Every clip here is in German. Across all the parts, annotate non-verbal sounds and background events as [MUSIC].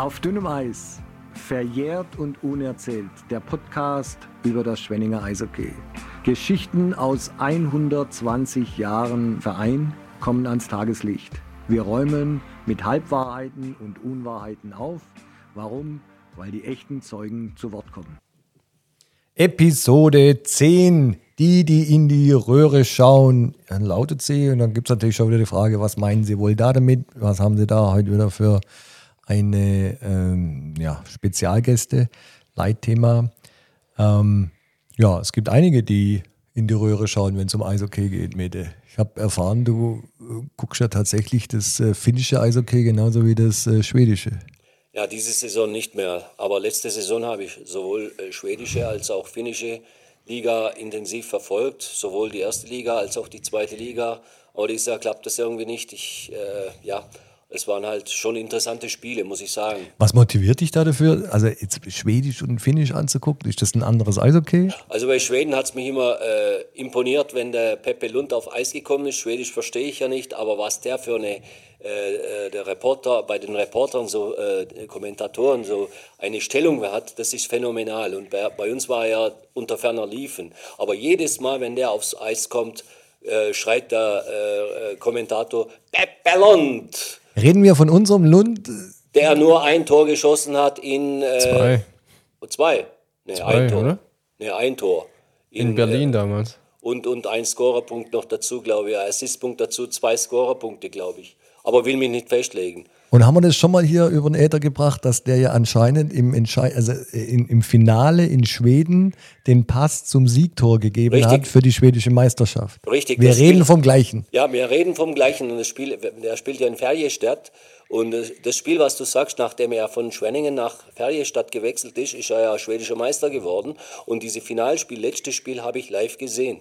Auf dünnem Eis, verjährt und unerzählt, der Podcast über das Schwenninger Eishockey. Geschichten aus 120 Jahren Verein kommen ans Tageslicht. Wir räumen mit Halbwahrheiten und Unwahrheiten auf. Warum? Weil die echten Zeugen zu Wort kommen. Episode 10. Die, die in die Röhre schauen, dann lautet sie. Und dann gibt es natürlich schon wieder die Frage, was meinen Sie wohl da damit? Was haben Sie da heute wieder für eine ähm, ja, Spezialgäste, Leitthema? Ähm, ja, es gibt einige, die in die Röhre schauen, wenn es um Eishockey geht, Mete. Ich habe erfahren, du äh, guckst ja tatsächlich das äh, finnische Eishockey genauso wie das äh, schwedische. Ja, diese Saison nicht mehr. Aber letzte Saison habe ich sowohl äh, schwedische als auch finnische Liga intensiv verfolgt, sowohl die erste Liga als auch die zweite Liga. Aber dieses Jahr klappt das irgendwie nicht. Ich, äh, ja, es waren halt schon interessante Spiele, muss ich sagen. Was motiviert dich da dafür? Also jetzt Schwedisch und Finnisch anzugucken, ist das ein anderes Eishockey? Also bei Schweden hat es mich immer äh, imponiert, wenn der Pepe Lund auf Eis gekommen ist. Schwedisch verstehe ich ja nicht, aber was der für eine äh, äh der Reporter, bei den Reportern, so äh, Kommentatoren, so eine Stellung hat, das ist phänomenal. Und bei, bei uns war er unter ferner Liefen. Aber jedes Mal, wenn der aufs Eis kommt, äh, schreit der äh, Kommentator, Pepe Lund! Reden wir von unserem Lund? Der nur ein Tor geschossen hat in. Äh, zwei. Zwei. Nee, zwei, ein Tor. Oder? Nee, ein Tor. In, in Berlin äh, damals. Und, und ein Scorerpunkt noch dazu, glaube ich. Assistpunkt dazu, zwei Scorerpunkte, glaube ich. Aber will mich nicht festlegen. Und haben wir das schon mal hier über den Äther gebracht, dass der ja anscheinend im, Entschei also in, im Finale in Schweden den Pass zum Siegtor gegeben Richtig. hat für die schwedische Meisterschaft? Richtig. Wir reden Spiel- vom Gleichen. Ja, wir reden vom Gleichen. Und das Spiel, der spielt ja in Ferjestadt. Und das- Spiel, was du sagst, nachdem er von Schwenningen nach Ferjestadt gewechselt ist, ist er ja schwedischer Meister geworden. Und diese Finalspiel, letztes Spiel, habe ich live gesehen.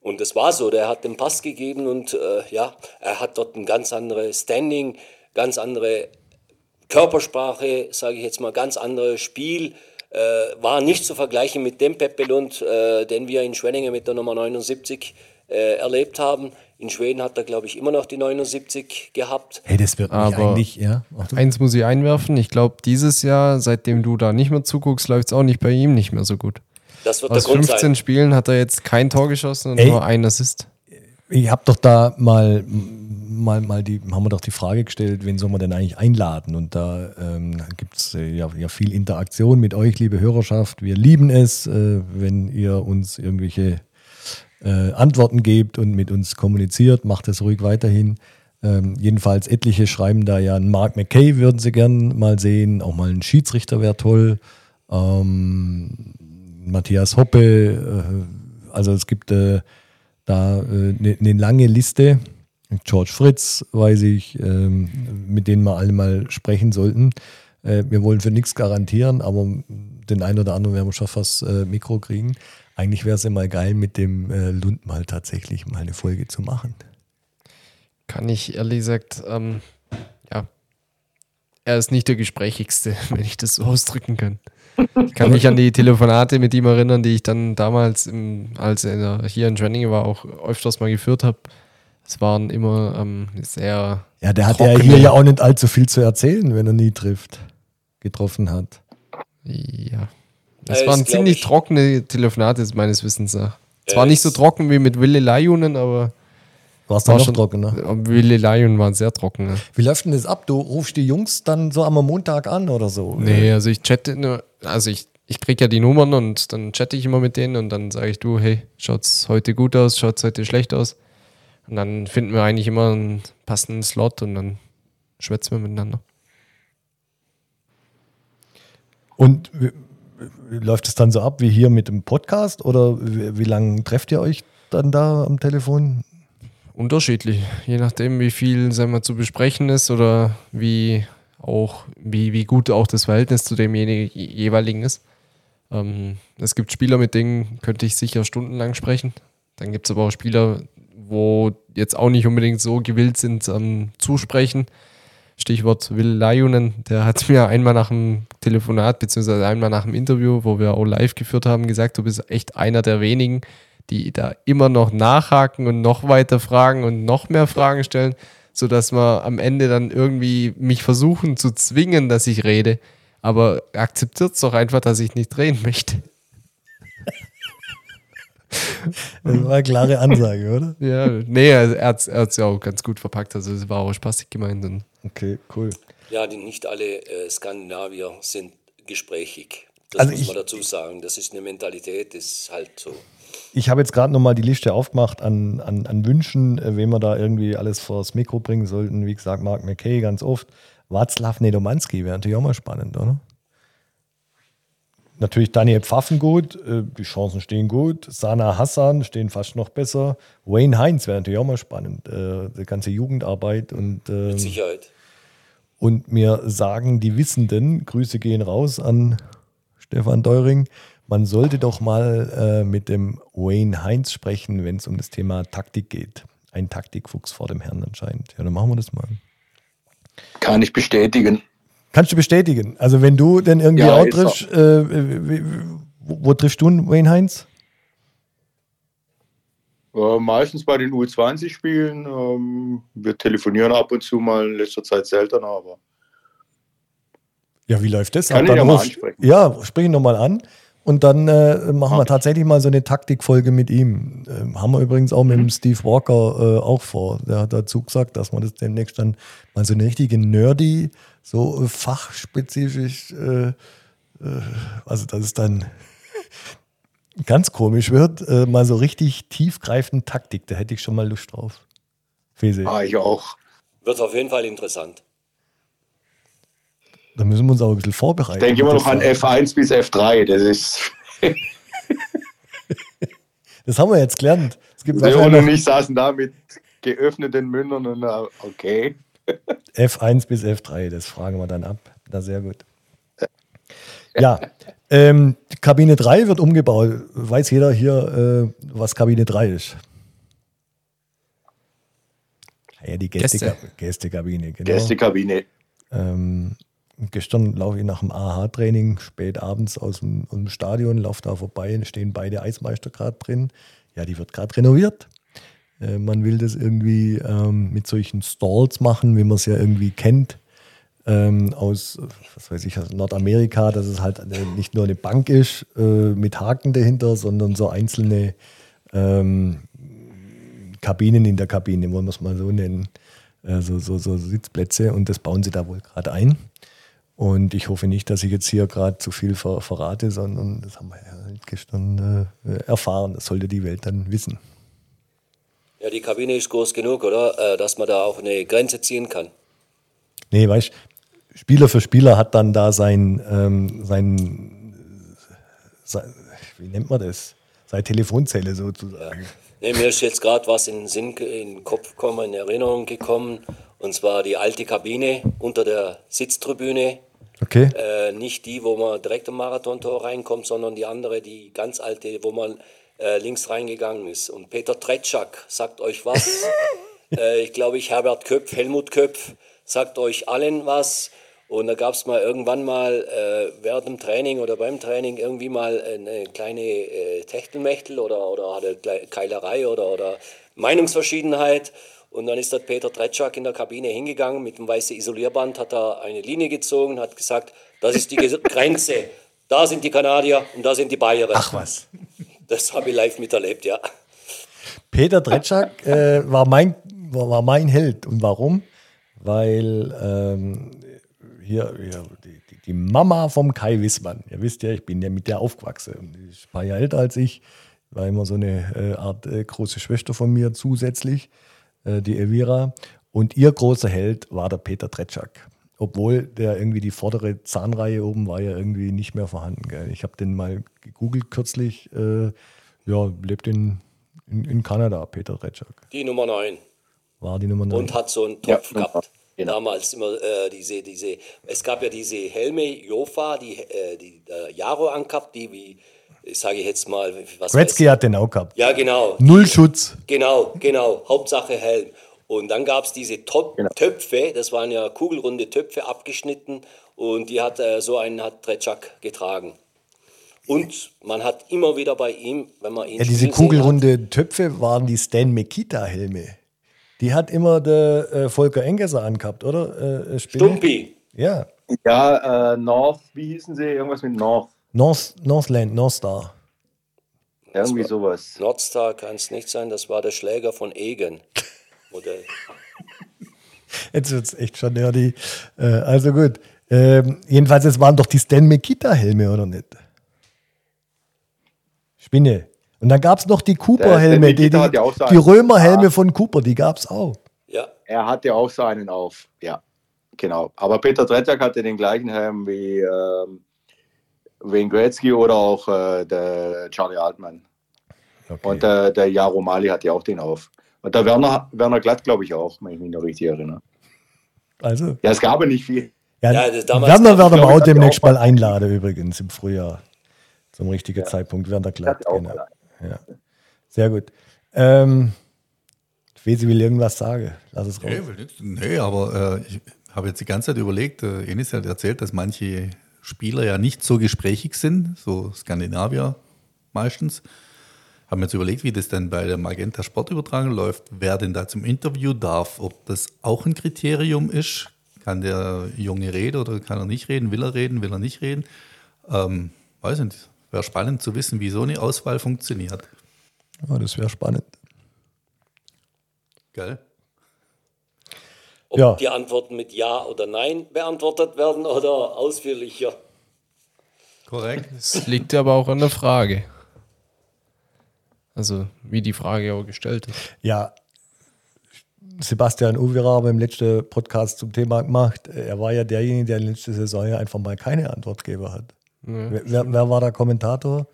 Und das war so, der hat den Pass gegeben und äh, ja, er hat dort ein ganz anderes Standing, ganz andere Körpersprache, sage ich jetzt mal, ganz anderes Spiel. Äh, war nicht zu vergleichen mit dem Pepe Lund, äh, den wir in Schwenningen mit der Nummer 79 äh, erlebt haben. In Schweden hat er, glaube ich, immer noch die 79 gehabt. Hey, das wird Aber- eigentlich, ja. Ach, du- Eins muss ich einwerfen. Ich glaube, dieses Jahr, seitdem du da nicht mehr zuguckst, läuft es auch nicht bei ihm nicht mehr so gut. Das wird Aus der Grund 15 sein. Spielen hat er jetzt kein Tor geschossen und Ey. nur ein Assist. Ich habe doch da mal, mal, mal die, haben wir doch die Frage gestellt, wen soll man denn eigentlich einladen? Und da ähm, gibt es äh, ja, ja viel Interaktion mit euch, liebe Hörerschaft. Wir lieben es, äh, wenn ihr uns irgendwelche äh, Antworten gebt und mit uns kommuniziert. Macht es ruhig weiterhin. Ähm, jedenfalls etliche schreiben da ja, einen Mark McKay würden sie gern mal sehen. Auch mal ein Schiedsrichter wäre toll. Ähm, Matthias Hoppe. Äh, also es gibt äh, da eine ne lange Liste. George Fritz, weiß ich, ähm, mit denen wir alle mal sprechen sollten. Äh, wir wollen für nichts garantieren, aber den einen oder anderen werden wir schon fast äh, Mikro kriegen. Eigentlich wäre es ja mal geil, mit dem äh, Lund mal tatsächlich mal eine Folge zu machen. Kann ich ehrlich gesagt, ähm, ja, er ist nicht der Gesprächigste, [LAUGHS] wenn ich das so ausdrücken kann. Ich kann mich an die Telefonate mit ihm erinnern, die ich dann damals, im, als er hier in Schwenningen war, auch öfters mal geführt habe. Es waren immer ähm, sehr Ja, der hat ja hier ja auch nicht allzu viel zu erzählen, wenn er nie trifft, getroffen hat. Ja. Ja, Es ist, waren ziemlich ich- trockene Telefonate, meines Wissens nach. Ja, Zwar nicht so trocken wie mit Wille Lajunen, aber War es da war noch schon trockener? Wille Lajunen waren sehr trocken. Ja. Wie läuft denn das ab? Du rufst die Jungs dann so am Montag an oder so? Nee, also ich chatte nur, also ich, ich krieg ja die Nummern und dann chatte ich immer mit denen und dann sage ich, du, hey, schaut's heute gut aus, schaut's heute schlecht aus. Und dann finden wir eigentlich immer einen passenden Slot und dann schwätzen wir miteinander. Und läuft es dann so ab wie hier mit dem Podcast oder wie, wie lange trefft ihr euch dann da am Telefon? Unterschiedlich, je nachdem, wie viel sagen wir, zu besprechen ist oder wie auch, wie, wie gut auch das Verhältnis zu dem jene- jeweiligen ist. Ähm, es gibt Spieler, mit denen könnte ich sicher stundenlang sprechen. Dann gibt es aber auch Spieler, wo jetzt auch nicht unbedingt so gewillt sind, ähm, zu sprechen. Stichwort Will Lajunen, der hat mir einmal nach dem Telefonat, beziehungsweise einmal nach dem Interview, wo wir auch live geführt haben, gesagt, du bist echt einer der wenigen, die da immer noch nachhaken und noch weiter fragen und noch mehr Fragen stellen. sodass wir am Ende dann irgendwie mich versuchen zu zwingen, dass ich rede. Aber akzeptiert es doch einfach, dass ich nicht reden möchte. Das war eine klare Ansage, oder? [LAUGHS] Ja, nee, er hat es ja auch ganz gut verpackt. Also es war auch spaßig gemeint. Und Okay, cool. Ja, die, nicht alle äh, Skandinavier sind gesprächig. Das Also muss ich- man dazu sagen. Das ist eine Mentalität, das ist halt so. Ich habe jetzt gerade nochmal die Liste aufgemacht an, an, an Wünschen, äh, wen wir da irgendwie alles vors Mikro bringen sollten. Wie gesagt, Mark McKay ganz oft. Václav Nedomanski wäre natürlich auch mal spannend, oder? Natürlich Daniel Pfaffengut, äh, die Chancen stehen gut. Sana Hassan stehen fast noch besser. Wayne Heinz wäre natürlich auch mal spannend. Äh, die ganze Jugendarbeit und, ähm, Mit Sicherheit. und mir sagen die Wissenden, Grüße gehen raus an Stefan Deuring, man sollte doch mal äh, mit dem Wayne Heinz sprechen, wenn es um das Thema Taktik geht. Ein Taktikfuchs vor dem Herrn anscheinend. Ja, dann machen wir das mal. Kann ich bestätigen. Kannst du bestätigen? Also wenn du denn irgendwie Ja, so. triffst, äh, wo, wo triffst du Wayne Heinz? Äh, meistens bei den U20-Spielen. Ähm, wir telefonieren ab und zu mal, in letzter Zeit seltener, aber Ja, wie läuft das? Kann ich ja mal ansprechen. Ja, sprich ihn nochmal an. Und dann äh, machen wir tatsächlich mal so eine Taktikfolge mit ihm. Ähm, haben wir übrigens auch Mhm. mit dem Steve Walker äh, auch vor. Der hat dazu gesagt, dass man das demnächst dann mal so eine richtige nerdy, so äh, fachspezifisch, äh, äh, also dass es dann [LAUGHS] ganz komisch wird, äh, mal so richtig tiefgreifend Taktik. Da hätte ich schon mal Lust drauf. Fese, ah, ich auch. Wird auf jeden Fall interessant. da müssen wir uns auch ein bisschen vorbereiten. Ich denke immer noch an war- F1 bis F3. Das ist. [LAUGHS] Das haben wir jetzt gelernt. Es gibt Leon und ich saßen da mit geöffneten Mündern und äh, okay. [LAUGHS] F1 bis F3, das fragen wir dann ab. Na, sehr gut. Ja, ähm, die Kabine 3 wird umgebaut. Weiß jeder hier, äh, was Kabine 3 ist? Ja, die Gäste Gäste. Gästekabine, genau. Gästekabine. Ähm, gestern laufe ich nach dem AHA-Training spät abends aus dem, aus dem Stadion, laufe da vorbei und stehen beide Eismeister gerade drin. Ja, die wird gerade renoviert. Äh, man will das irgendwie ähm, mit solchen Stalls machen, wie man es ja irgendwie kennt. Ähm, aus, was weiß ich, aus Nordamerika, dass es halt eine, nicht nur eine Bank ist äh, mit Haken dahinter, sondern so einzelne ähm, Kabinen in der Kabine, wollen wir es mal so nennen. Äh, so, so, Sitzplätze und das bauen sie da wohl gerade ein. Und ich hoffe nicht, dass ich jetzt hier gerade zu viel ver verrate, sondern das haben wir ja halt gestern äh, erfahren. Das sollte die Welt dann wissen. Ja, die Kabine ist groß genug, oder? Äh, dass man da auch eine Grenze ziehen kann. Nee, weißt Spieler für Spieler hat dann da sein, ähm, sein, sein, wie nennt man das? Seine Telefonzelle sozusagen. Nee, mir ist jetzt gerade was in den Sinn, in den Kopf gekommen, in Erinnerung gekommen. Und zwar die alte Kabine unter der Sitztribüne. Okay? Äh, nicht die, wo man direkt am Marathontor reinkommt, sondern die andere, die ganz alte, wo man äh, links reingegangen ist. Und Peter Tretschak sagt euch was. [LAUGHS] äh, ich glaube, ich Herbert Köpf, Helmut Köpf sagt euch allen was. Und da gab es mal irgendwann mal äh, während dem Training oder beim Training irgendwie mal eine kleine äh, Techtelmechtel oder, oder eine Keilerei oder, oder Meinungsverschiedenheit. Und dann ist der Peter Tretschak in der Kabine hingegangen mit dem weißen Isolierband, hat da eine Linie gezogen, hat gesagt, das ist die [LAUGHS] Grenze. Da sind die Kanadier und da sind die Bayern. Ach was. Das habe ich live miterlebt, ja. Peter Dretschak äh, war, mein, war, war mein Held. Und warum? Weil ähm, hier, hier die, die, Mama vom Kai Wissmann, ihr wisst ja, ich bin ja mit der aufgewachsen. Die ist ein paar Jahre älter als ich. War immer so eine äh, Art äh, große Schwester von mir zusätzlich, äh, die Elvira. Und ihr großer Held war der Peter Tretschak. Obwohl der irgendwie die vordere Zahnreihe oben war ja irgendwie nicht mehr vorhanden. Gell? Ich habe den mal gegoogelt kürzlich. Äh, ja, lebt in, in, in Kanada, Peter Tretschak. Die Nummer 9. War die Nummer 9. und hat so einen Topf Ja, gehabt. genau. Damals immer äh, diese, diese, es gab ja diese Helme, Jofa, die, äh, die äh, Jaro angehabt, die wie, sage ich jetzt mal, was Gretzky hat den auch gehabt. Ja, genau. Null Schutz. Genau, genau. Hauptsache Helm. Und dann gab es diese Top Genau. Töpfe, das waren ja kugelrunde Töpfe abgeschnitten und die hat äh, so einen hat Tretschak getragen. Und man hat immer wieder bei ihm, wenn man ihn Ja, diese kugelrunde Töpfe waren die Stan Mikita-Helme. Die hat immer der äh, Volker Engesser angehabt, oder? Äh, Spinne? Stumpi. Ja. Ja, äh, North, wie hießen sie? Irgendwas mit North. North, Northland, Northstar. Irgendwie war- sowas. Nordstar kann es nicht sein, das war der Schläger von Egen. Modell. [LAUGHS] Jetzt wird es echt schon nerdy. Äh, also gut. Ähm, jedenfalls, es waren doch die Stan Mikita-Helme, oder nicht? Spinne. Und dann gab es noch die Cooper-Helme, die, die, die einen. Römer-Helme Ja. von Cooper, die gab es auch. Ja, Er hatte auch so einen auf. Ja, genau. Aber Peter Tretak hatte den gleichen Helm wie ähm, Wayne Gretzky oder auch äh, der Charlie Altman. Okay. Und äh, der Jaro Mali hatte auch den auf. Und der Werner, Werner Glatt, glaube ich, auch, wenn ich mich noch richtig erinnere. also, Ja, es gab ja nicht viel. ja, Ja, Werner werden wir auch demnächst mal einladen, übrigens, im Frühjahr. Zum richtigen Zeitpunkt, Werner glatt. Genau. Ja. Sehr gut. Ähm, Fesi will irgendwas sagen. Lass es raus. Nee, nee aber äh, ich habe jetzt die ganze Zeit überlegt, äh, Enis hat erzählt, dass manche Spieler ja nicht so gesprächig sind, so Skandinavier meistens. Haben jetzt überlegt, wie das denn bei der Magenta Sportübertragung läuft, wer denn da zum Interview darf, ob das auch ein Kriterium ist. Kann der Junge reden oder kann er nicht reden? Will er reden? Will er nicht reden? Ähm, weiß nicht. Wäre spannend zu wissen, wie so eine Auswahl funktioniert. Ja, das wäre spannend. Gell? ob Ja. die Antworten mit Ja oder Nein beantwortet werden oder ausführlicher. Korrekt. Es liegt aber auch an der Frage. Also, wie die Frage auch gestellt ist. Ja, Sebastian Uvira haben im letzten Podcast zum Thema gemacht. Er war ja derjenige, der letzte Saison ja einfach mal keine Antwortgeber hat. Wer, wer, wer war der Kommentator?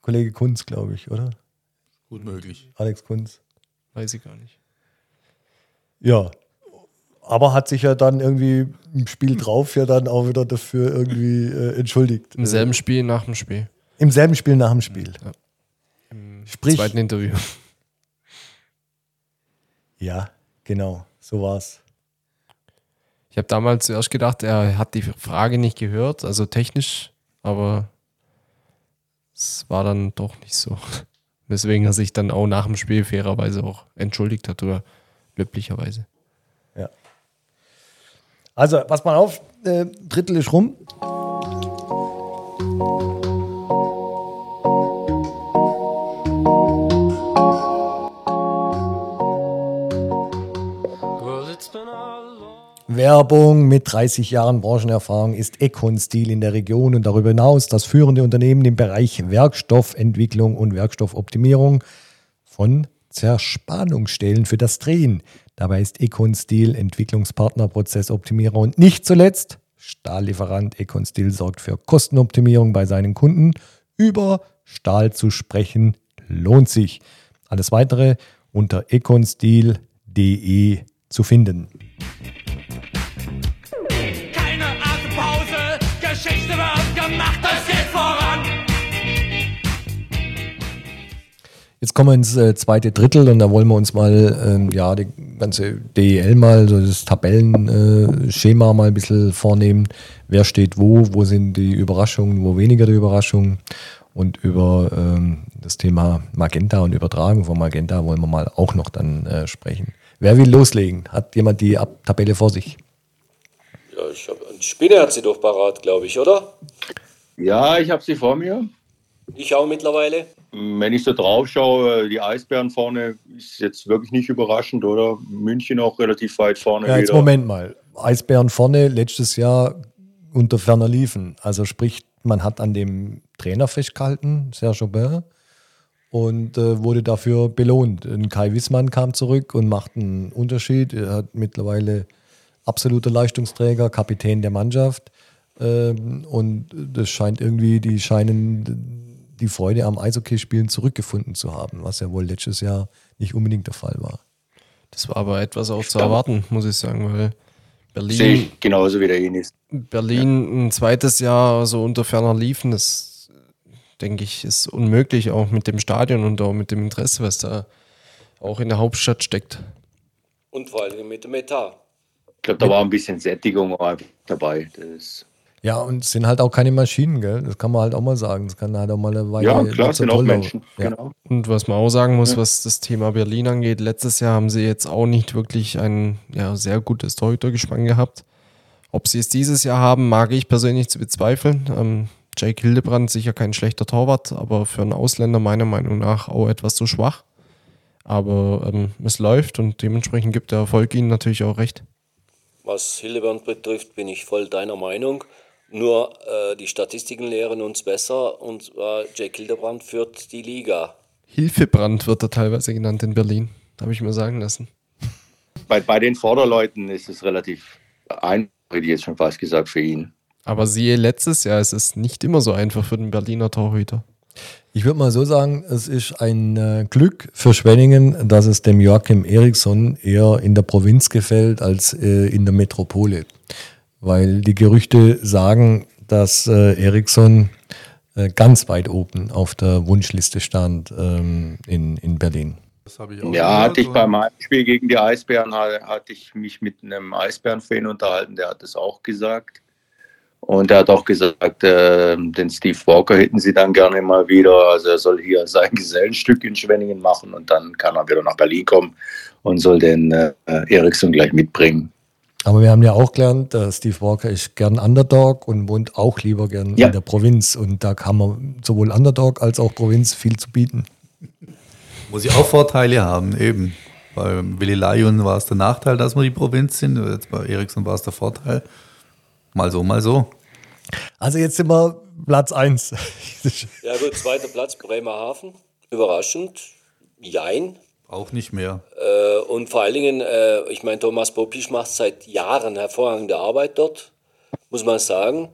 Kollege Kunz, glaube ich, oder? Gut möglich. Alex Kunz. Weiß ich gar nicht. Ja. Aber hat sich ja dann irgendwie im Spiel drauf ja dann auch wieder dafür irgendwie äh, entschuldigt. Im selben Spiel nach dem Spiel. Im selben Spiel nach dem Spiel. Sprich, Zweiten Interview. ja, genau, so war's. Ich habe damals zuerst gedacht, er hat die Frage nicht gehört, also technisch, aber es war dann doch nicht so. [LAUGHS] Weswegen er sich dann auch nach dem Spiel fairerweise auch entschuldigt hat oder glücklicherweise. Ja. Also, pass mal auf, äh, Drittel ist rum. Werbung mit 30 Jahren Branchenerfahrung ist Econ Stil in der Region und darüber hinaus das führende Unternehmen im Bereich Werkstoffentwicklung und Werkstoffoptimierung von Zerspannungsstellen für das Drehen. Dabei ist Econ Steel Entwicklungspartner, Prozessoptimierer und nicht zuletzt Stahllieferant. Econ Steel sorgt für Kostenoptimierung bei seinen Kunden. Über Stahl zu sprechen lohnt sich. Alles weitere unter econsteel.de zu finden. Jetzt kommen wir ins äh, zweite Drittel und da wollen wir uns mal ähm, ja, die ganze DEL mal, so das Tabellenschema äh, Schema mal ein bisschen vornehmen. Wer steht wo, wo sind die Überraschungen, wo weniger die Überraschungen. Und über ähm, das Thema Magenta und Übertragung von Magenta wollen wir mal auch noch dann äh, sprechen. Wer will loslegen? Hat jemand die Ab Tabelle vor sich? Ja, ich hab, Spinne hat sie doch parat, glaube ich, oder? Ja, ich habe sie vor mir. Ich auch mittlerweile. Wenn ich so drauf schaue, die Eisbären vorne ist jetzt wirklich nicht überraschend, oder? München auch relativ weit vorne Ja, jetzt wieder. Moment mal. Eisbären vorne, letztes Jahr unter ferner liefen. Also sprich, man hat an dem Trainer festgehalten, Serge Aubin, und äh, wurde dafür belohnt. Ein Kai Wissmann kam zurück und macht einen Unterschied. Er hat mittlerweile absoluter Leistungsträger, Kapitän der Mannschaft. Ähm, und das scheint irgendwie, die scheinen die Freude am Eishockeyspielen zurückgefunden zu haben, was ja wohl letztes Jahr nicht unbedingt der Fall war. Das war aber etwas auch zu erwarten, muss ich sagen, weil Sehe Berlin, ich genauso wie der Enis. Berlin ein zweites Jahr so unter ferner liefen, das denke ich, ist unmöglich, auch mit dem Stadion und auch mit dem Interesse, was da auch in der Hauptstadt steckt. Und vor allem mit dem Etat. Ich glaube, da war ein bisschen Sättigung dabei. Das Ja, und es sind halt auch keine Maschinen, gell? Das kann man halt auch mal sagen. Das kann halt auch mal eine Weile. Ja, klar, sind auch Menschen. Ja. Genau. Und was man auch sagen muss, was das Thema Berlin angeht, letztes Jahr haben sie jetzt auch nicht wirklich ein ja, sehr gutes Torhütergespann gehabt. Ob sie es dieses Jahr haben, mag ich persönlich zu bezweifeln. Ähm, Jake Hildebrand sicher kein schlechter Torwart, aber für einen Ausländer meiner Meinung nach auch etwas zu schwach. Aber ähm, es läuft und dementsprechend gibt der Erfolg ihnen natürlich auch recht. Was Hildebrand betrifft, bin ich voll deiner Meinung. Nur äh, die Statistiken lehren uns besser und zwar Jake Hildebrand führt die Liga. Hilfebrand wird er teilweise genannt in Berlin, habe ich mir sagen lassen. Bei, bei den Vorderleuten ist es relativ einfach, hätte ich jetzt schon fast gesagt, für ihn. Aber siehe letztes Jahr, es ist nicht immer so einfach für den Berliner Torhüter. Ich würde mal so sagen, es ist ein äh, Glück für Schwenningen, dass es dem Joachim Eriksson eher in der Provinz gefällt als äh, in der Metropole. Weil die Gerüchte sagen, dass äh, Eriksson äh, ganz weit oben auf der Wunschliste stand ähm, in, in Berlin. Das habe ich auch Ja, gehört, hatte ich beim Heimspiel gegen die Eisbären, ha- hatte ich mich mit einem Eisbären-Fan unterhalten, der hat es auch gesagt. Und er hat auch gesagt, äh, den Steve Walker hätten sie dann gerne mal wieder. Also er soll hier sein Gesellenstück in Schwenningen machen und dann kann er wieder nach Berlin kommen und soll den äh, Eriksson gleich mitbringen. Aber wir haben ja auch gelernt, äh, Steve Walker ist gern Underdog und wohnt auch lieber gern Ja. in der Provinz. Und da kann man sowohl Underdog als auch Provinz viel zu bieten. Muss ich auch Vorteile haben, eben. Bei Willi Lion war es der Nachteil, dass wir die Provinz sind. Jetzt bei Ericsson war es der Vorteil. Mal so, mal so. Also jetzt sind wir Platz 1. Ja gut, zweiter Platz Bremerhaven. Überraschend. Jein. Auch nicht mehr. Äh, und vor allen Dingen, äh, ich meine, Thomas Popisch macht seit Jahren hervorragende Arbeit dort, muss man sagen.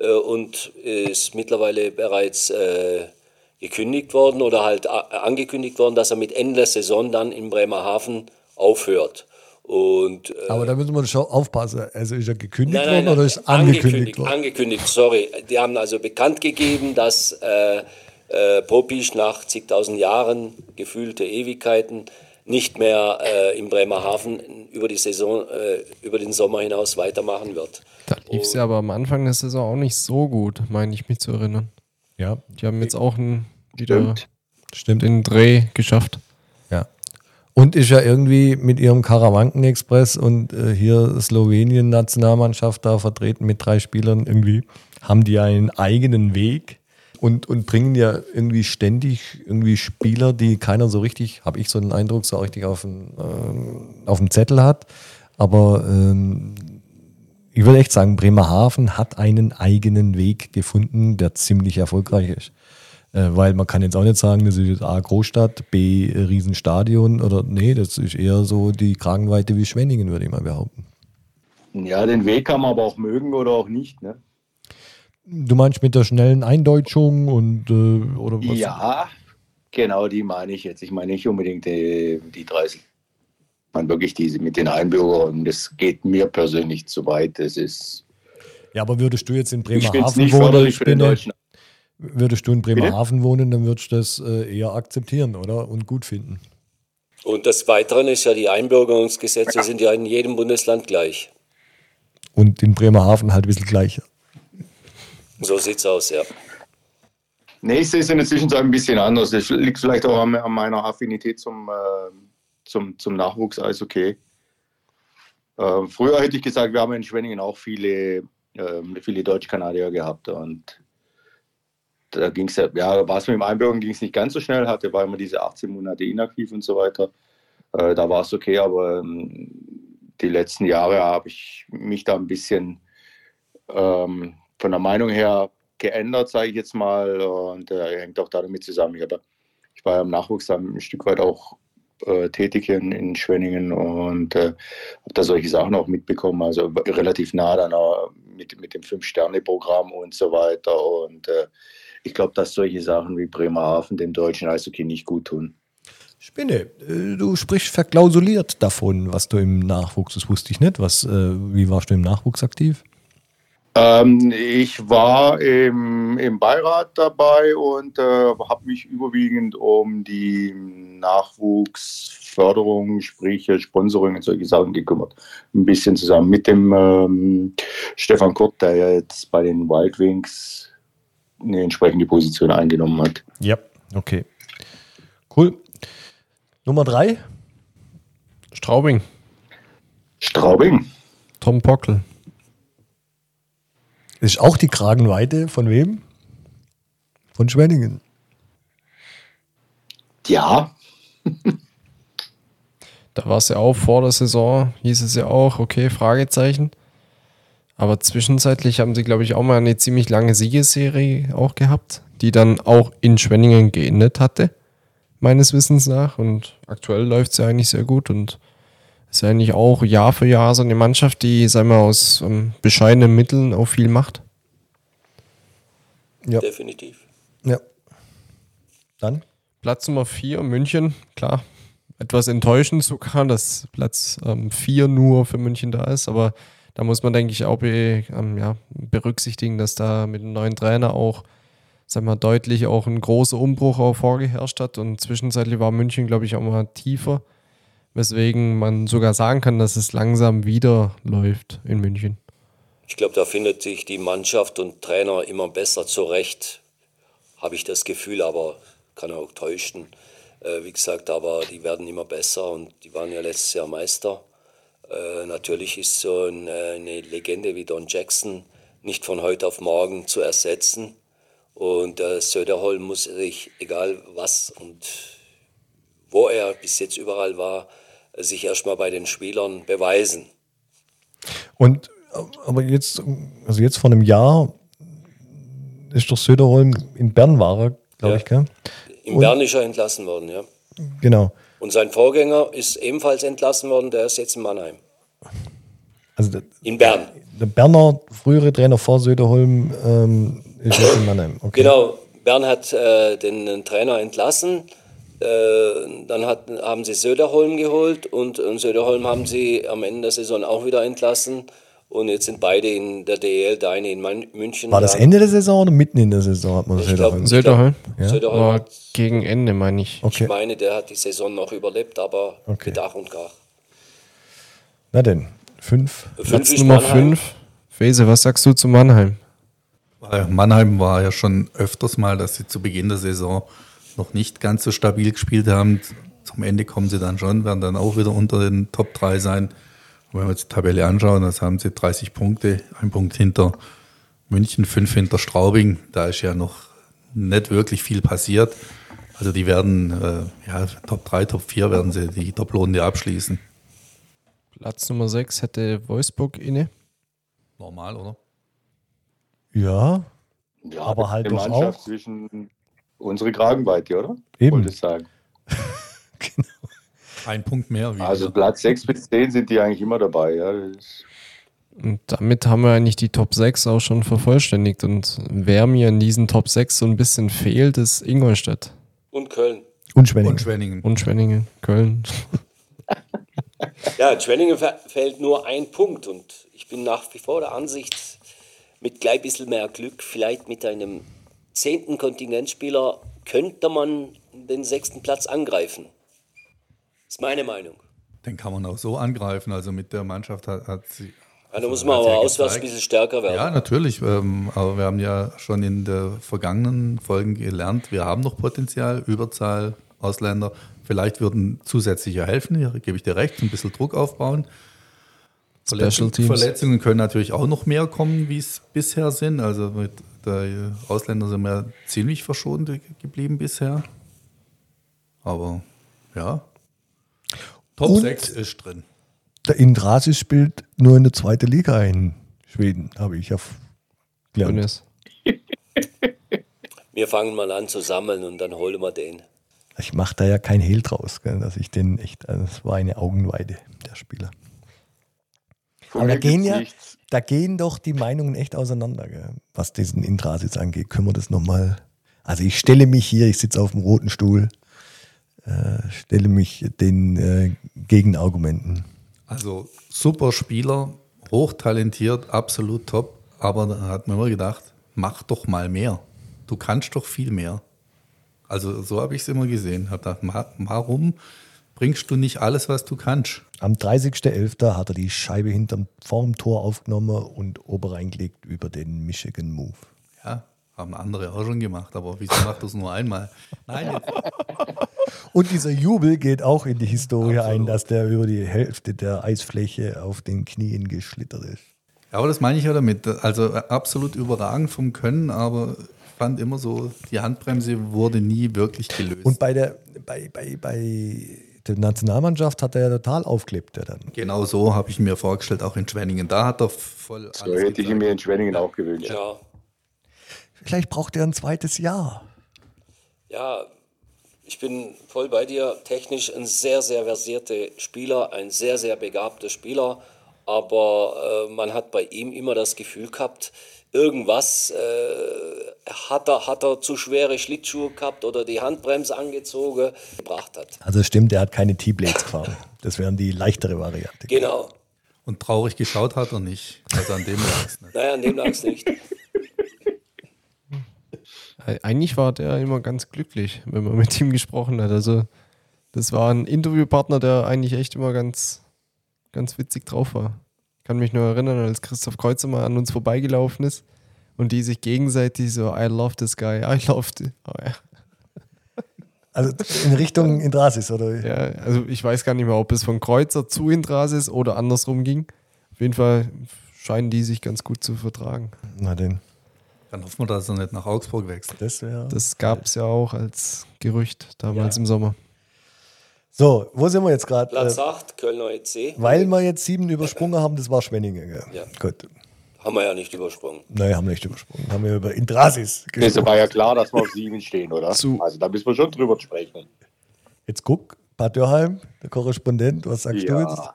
Äh, und ist mittlerweile bereits äh, gekündigt worden oder halt a- angekündigt worden, dass er mit Ende der Saison dann in Bremerhaven aufhört. Und äh, Aber da müssen wir schon aufpassen. Also ist er gekündigt Nein, nein, worden oder nein, ist angekündigt worden? Angekündigt, sorry. Die haben also bekannt gegeben, dass äh, Popisch nach zigtausend Jahren, gefühlte Ewigkeiten, nicht mehr äh, in Bremerhaven über die Saison, äh, über den Sommer hinaus weitermachen wird. Da lief es ja aber am Anfang der Saison auch nicht so gut, meine ich mich zu erinnern. Ja, Die haben jetzt auch einen, wieder Stimmt. stimmt. in den Dreh geschafft. ja. Und ist ja irgendwie mit ihrem Karawanken-Express und äh, hier Slowenien-Nationalmannschaft da vertreten mit drei Spielern irgendwie, haben die einen eigenen Weg und, und bringen ja irgendwie ständig irgendwie Spieler, die keiner so richtig, habe ich so den Eindruck, so richtig auf dem, ähm, auf dem Zettel hat. Aber ähm, ich würde echt sagen, Bremerhaven hat einen eigenen Weg gefunden, der ziemlich erfolgreich ist. Äh, weil man kann jetzt auch nicht sagen, das ist jetzt A, Großstadt, B, äh, Riesenstadion oder nee, das ist eher so die Kragenweite wie Schwenningen, würde ich mal behaupten. Ja, den Weg kann man aber auch mögen oder auch nicht. Ne? Du meinst mit der schnellen Eindeutschung und äh, oder was? Ja, genau die meine ich jetzt. Ich meine nicht unbedingt die, die 30. Ich meine wirklich diese mit den Einbürgern. Das geht mir persönlich zu weit. Das ist, Ja, aber würdest du jetzt in ich Bremerhaven wohnen, Spinne, Deutschen. würdest du in Bremerhaven wohnen, dann würdest du das äh, eher akzeptieren, oder? Und gut finden. Und des Weiteren ist ja die Einbürgerungsgesetze sind ja in jedem Bundesland gleich. Und in Bremerhaven halt ein bisschen gleicher. So sieht's aus, ja. Nee, ich sehe es in der Zwischenzeit ein bisschen anders. Das liegt vielleicht auch an, meiner Affinität zum, äh, zum, zum Nachwuchs-Eishockey. Äh, früher hätte ich gesagt, wir haben in Schwenningen auch viele, ähm, viele Deutsch-Kanadier gehabt. Und da ging es ja, ja, war es mit dem Einbürgern ging es nicht ganz so schnell, hatte, war immer diese 18 Monate inaktiv und so weiter. Äh, da war es okay, aber ähm, die letzten Jahre habe ich mich da ein bisschen ähm, von der Meinung her geändert, sage ich jetzt mal. Und äh, hängt auch damit zusammen. Ich, hab, ich war ja im Nachwuchs dann ein Stück weit auch äh, tätig in, in Schwenningen und äh, habe da solche Sachen auch mitbekommen. Also relativ nah dann mit, mit dem Fünf-Sterne-Programm und so weiter. Und äh, ich glaube, dass solche Sachen wie Bremerhaven dem deutschen Eishockey nicht gut tun. Spinne, äh, du sprichst verklausuliert davon, was du im Nachwuchs, das wusste ich nicht. Was, äh, wie warst du im Nachwuchs aktiv? Ähm, ich war im, im Beirat dabei und äh, habe mich überwiegend um die Förderung, sprich äh, Sponsoring und solche Sachen gekümmert. Ein bisschen zusammen mit dem ähm, Stefan Kurt, der ja jetzt bei den Wild Wings eine entsprechende Position eingenommen hat. Ja, okay. Cool. Nummer drei. Straubing, Straubing. Tom Pockel. Ist auch die Kragenweite von wem? Von Schwenningen. Ja, [LAUGHS] Da war es ja auch vor der Saison, hieß es ja auch, okay, Fragezeichen. Aber zwischenzeitlich haben sie, glaube ich, auch mal eine ziemlich lange Siegesserie auch gehabt, die dann auch in Schwenningen geendet hatte, meines Wissens nach. Und aktuell läuft es ja eigentlich sehr gut und ist ja eigentlich auch Jahr für Jahr so eine Mannschaft, die, sagen wir, aus ähm, bescheidenen Mitteln auch viel macht. Ja. Definitiv. Ja. Dann? Platz Nummer 4, München, klar. Etwas enttäuschend sogar, dass Platz 4 nur für München da ist, aber da muss man, denke ich, auch be, ähm, ja, berücksichtigen, dass da mit dem neuen Trainer auch, sag mal, deutlich auch ein großer Umbruch auch vorgeherrscht hat und zwischenzeitlich war München, glaube ich, auch mal tiefer, weswegen man sogar sagen kann, dass es langsam wieder läuft in München. Ich glaube, da findet sich die Mannschaft und Trainer immer besser zurecht, habe ich das Gefühl, aber kann auch täuschen. Äh, wie gesagt, aber die werden immer besser und die waren ja letztes Jahr Meister. Äh, natürlich ist so ein, äh, eine Legende wie Don Jackson nicht von heute auf morgen zu ersetzen. Und äh, Söderholm muss sich, egal was und wo er bis jetzt überall war, sich erstmal bei den Spielern beweisen. Und aber jetzt, also jetzt vor einem Jahr ist doch Söderholm in Bern war er, glaube Ja. ich, gell? Im Bern ist er entlassen worden, ja. Genau. Und sein Vorgänger ist ebenfalls entlassen worden, der ist jetzt in Mannheim. Also der, In Bern. der Berner, frühere Trainer vor Söderholm, ähm, ist jetzt in Mannheim. Okay. Genau, Bern hat äh, den Trainer entlassen. Äh, dann hat, haben sie Söderholm geholt und, und Söderholm haben sie am Ende der Saison auch wieder entlassen. Und jetzt sind beide in der DL, der eine in München. War das Ende der Saison oder mitten in der Saison hat man Ich Söderholm? glaub- Söderholm? Ja. Söderholm War hat, gegen Ende, meine ich. Okay. ich meine, der hat die Saison noch überlebt, aber Okay. mit Ach und Krach. Na denn, fünf. Fünf Platz Nummer Mannheim. 5. Fese, was sagst du zu Mannheim? Mannheim war ja schon öfters mal, dass sie zu Beginn der Saison noch nicht ganz so stabil gespielt haben. Zum Ende kommen sie dann schon, werden dann auch wieder unter den Top 3 sein. Und wenn wir uns die Tabelle anschauen, das haben sie 30 Punkte, ein Punkt hinter München, fünf hinter Straubing. Da ist ja noch nicht wirklich viel passiert. Also die werden, äh, ja, Top 3, Top 4 werden sie die Doppelrunde abschließen. Platz Nummer 6 hätte Wolfsburg inne. Normal, oder? Ja, Ja, Aber halt doch auch. zwischen unsere Kragenweite, oder? Eben. Wollte ich sagen. [LAUGHS] Ein Punkt mehr. Wie Also Platz 6 bis 10 sind die eigentlich immer dabei. Ja. Und damit haben wir eigentlich die Top 6 auch schon vervollständigt. Und wer mir in diesen Top 6 so ein bisschen fehlt, ist Ingolstadt Und Köln. und Schwenningen. und Schwenningen. und Schwenningen, Köln. Ja, in Schwenningen fällt nur ein Punkt und ich bin nach wie vor der Ansicht, mit gleich ein bisschen mehr Glück, vielleicht mit einem zehnten Kontingentspieler, könnte man den sechsten Platz angreifen. ist meine Meinung. Den kann man auch so angreifen. Also mit der Mannschaft hat, hat sie. Da muss man aber auswärts ein bisschen stärker werden. Ja, natürlich. Ähm, aber wir haben ja schon in der vergangenen Folgen gelernt, wir haben noch Potenzial, Überzahl, Ausländer. Vielleicht würden zusätzliche helfen, hier gebe ich dir recht, ein bisschen Druck aufbauen. Verletzungen. Verletzungen können natürlich auch noch mehr kommen, wie es bisher sind. Also mit der Ausländer sind wir ziemlich verschont geblieben bisher. Aber ja. Top Und- 6 ist drin. Der Indrasi spielt nur in der zweiten Liga in Schweden, habe ich ja f- gelernt. [LAUGHS] Wir fangen mal an zu sammeln und dann holen wir den. Ich mache da ja kein Hehl draus, gell, dass ich den echt, also das war eine Augenweide, der Spieler. Von Aber da gehen ja, nichts. da gehen doch die Meinungen echt auseinander, gell, was diesen Indrasis angeht. Können wir das nochmal, also ich stelle mich hier, ich sitze auf dem roten Stuhl, äh, stelle mich den äh, Gegenargumenten. Also super Spieler, hochtalentiert, absolut top. Aber da hat man immer gedacht, mach doch mal mehr. Du kannst doch viel mehr. Also so habe ich es immer gesehen. Hab gedacht, warum bringst du nicht alles, was du kannst. Am 30.11. hat er die Scheibe hinterm vorm Tor aufgenommen und ober reingelegt über den Michigan Move. Ja, haben andere auch schon gemacht, aber wieso macht das nur einmal? Nein, [LAUGHS] Und dieser Jubel geht auch in die Historie Absolut. ein, dass der über die Hälfte der Eisfläche auf den Knien geschlittert ist. Ja, aber das meine ich ja damit. Also äh, absolut überragend vom Können, aber ich fand immer so, die Handbremse wurde nie wirklich gelöst. Und bei der, bei, bei, bei der Nationalmannschaft hat er ja total aufgeklebt, der dann. genau so habe ich mir vorgestellt, auch in Schwenningen. Da hat er voll So hätte ich mir in Schwenningen auch gewünscht. Ja, Vielleicht braucht er ein zweites Jahr. ja, ich bin voll bei dir. Technisch ein sehr, sehr versierter Spieler, ein sehr, sehr begabter Spieler. Aber äh, man hat bei ihm immer das Gefühl gehabt, irgendwas äh, hat, er, hat er zu schwere Schlittschuhe gehabt oder die Handbremse angezogen, gebracht hat. Also es stimmt, er hat keine T-Blades gefahren. Das wären die leichtere Variante. Genau. Und traurig geschaut hat er nicht. Also an dem lag es nicht. Naja, an dem lag es nicht. Eigentlich war der immer ganz glücklich, wenn man mit ihm gesprochen hat. Also, das war ein Interviewpartner, der eigentlich echt immer ganz, ganz witzig drauf war. Ich kann mich nur erinnern, als Christoph Kreuzer mal an uns vorbeigelaufen ist und die sich gegenseitig so, I love this guy, I love this. Oh, ja. Also in Richtung Indrasis, oder? ja, also ich weiß gar nicht mehr, ob es von Kreuzer zu Indrasis oder andersrum ging. Auf jeden Fall scheinen die sich ganz gut zu vertragen. Na denn, Dann hoffen wir, dass er nicht nach Augsburg wechselt. das. Das gab es ja auch als Gerücht damals Ja. im Sommer. So, wo sind wir jetzt gerade? Platz Äh, 8, Kölner EC. weil wir jetzt sieben übersprungen haben, das war Schwenningen. Gell? Ja. Gut. Haben wir ja nicht übersprungen. Nein, haben wir nicht übersprungen. Haben wir über Indrasis Das gesprochen. war ja klar, dass wir auf sieben stehen, oder? Zu- Also da müssen wir schon drüber sprechen. Jetzt guck, Bad Dürheim, der Korrespondent, was sagst du jetzt? Ja,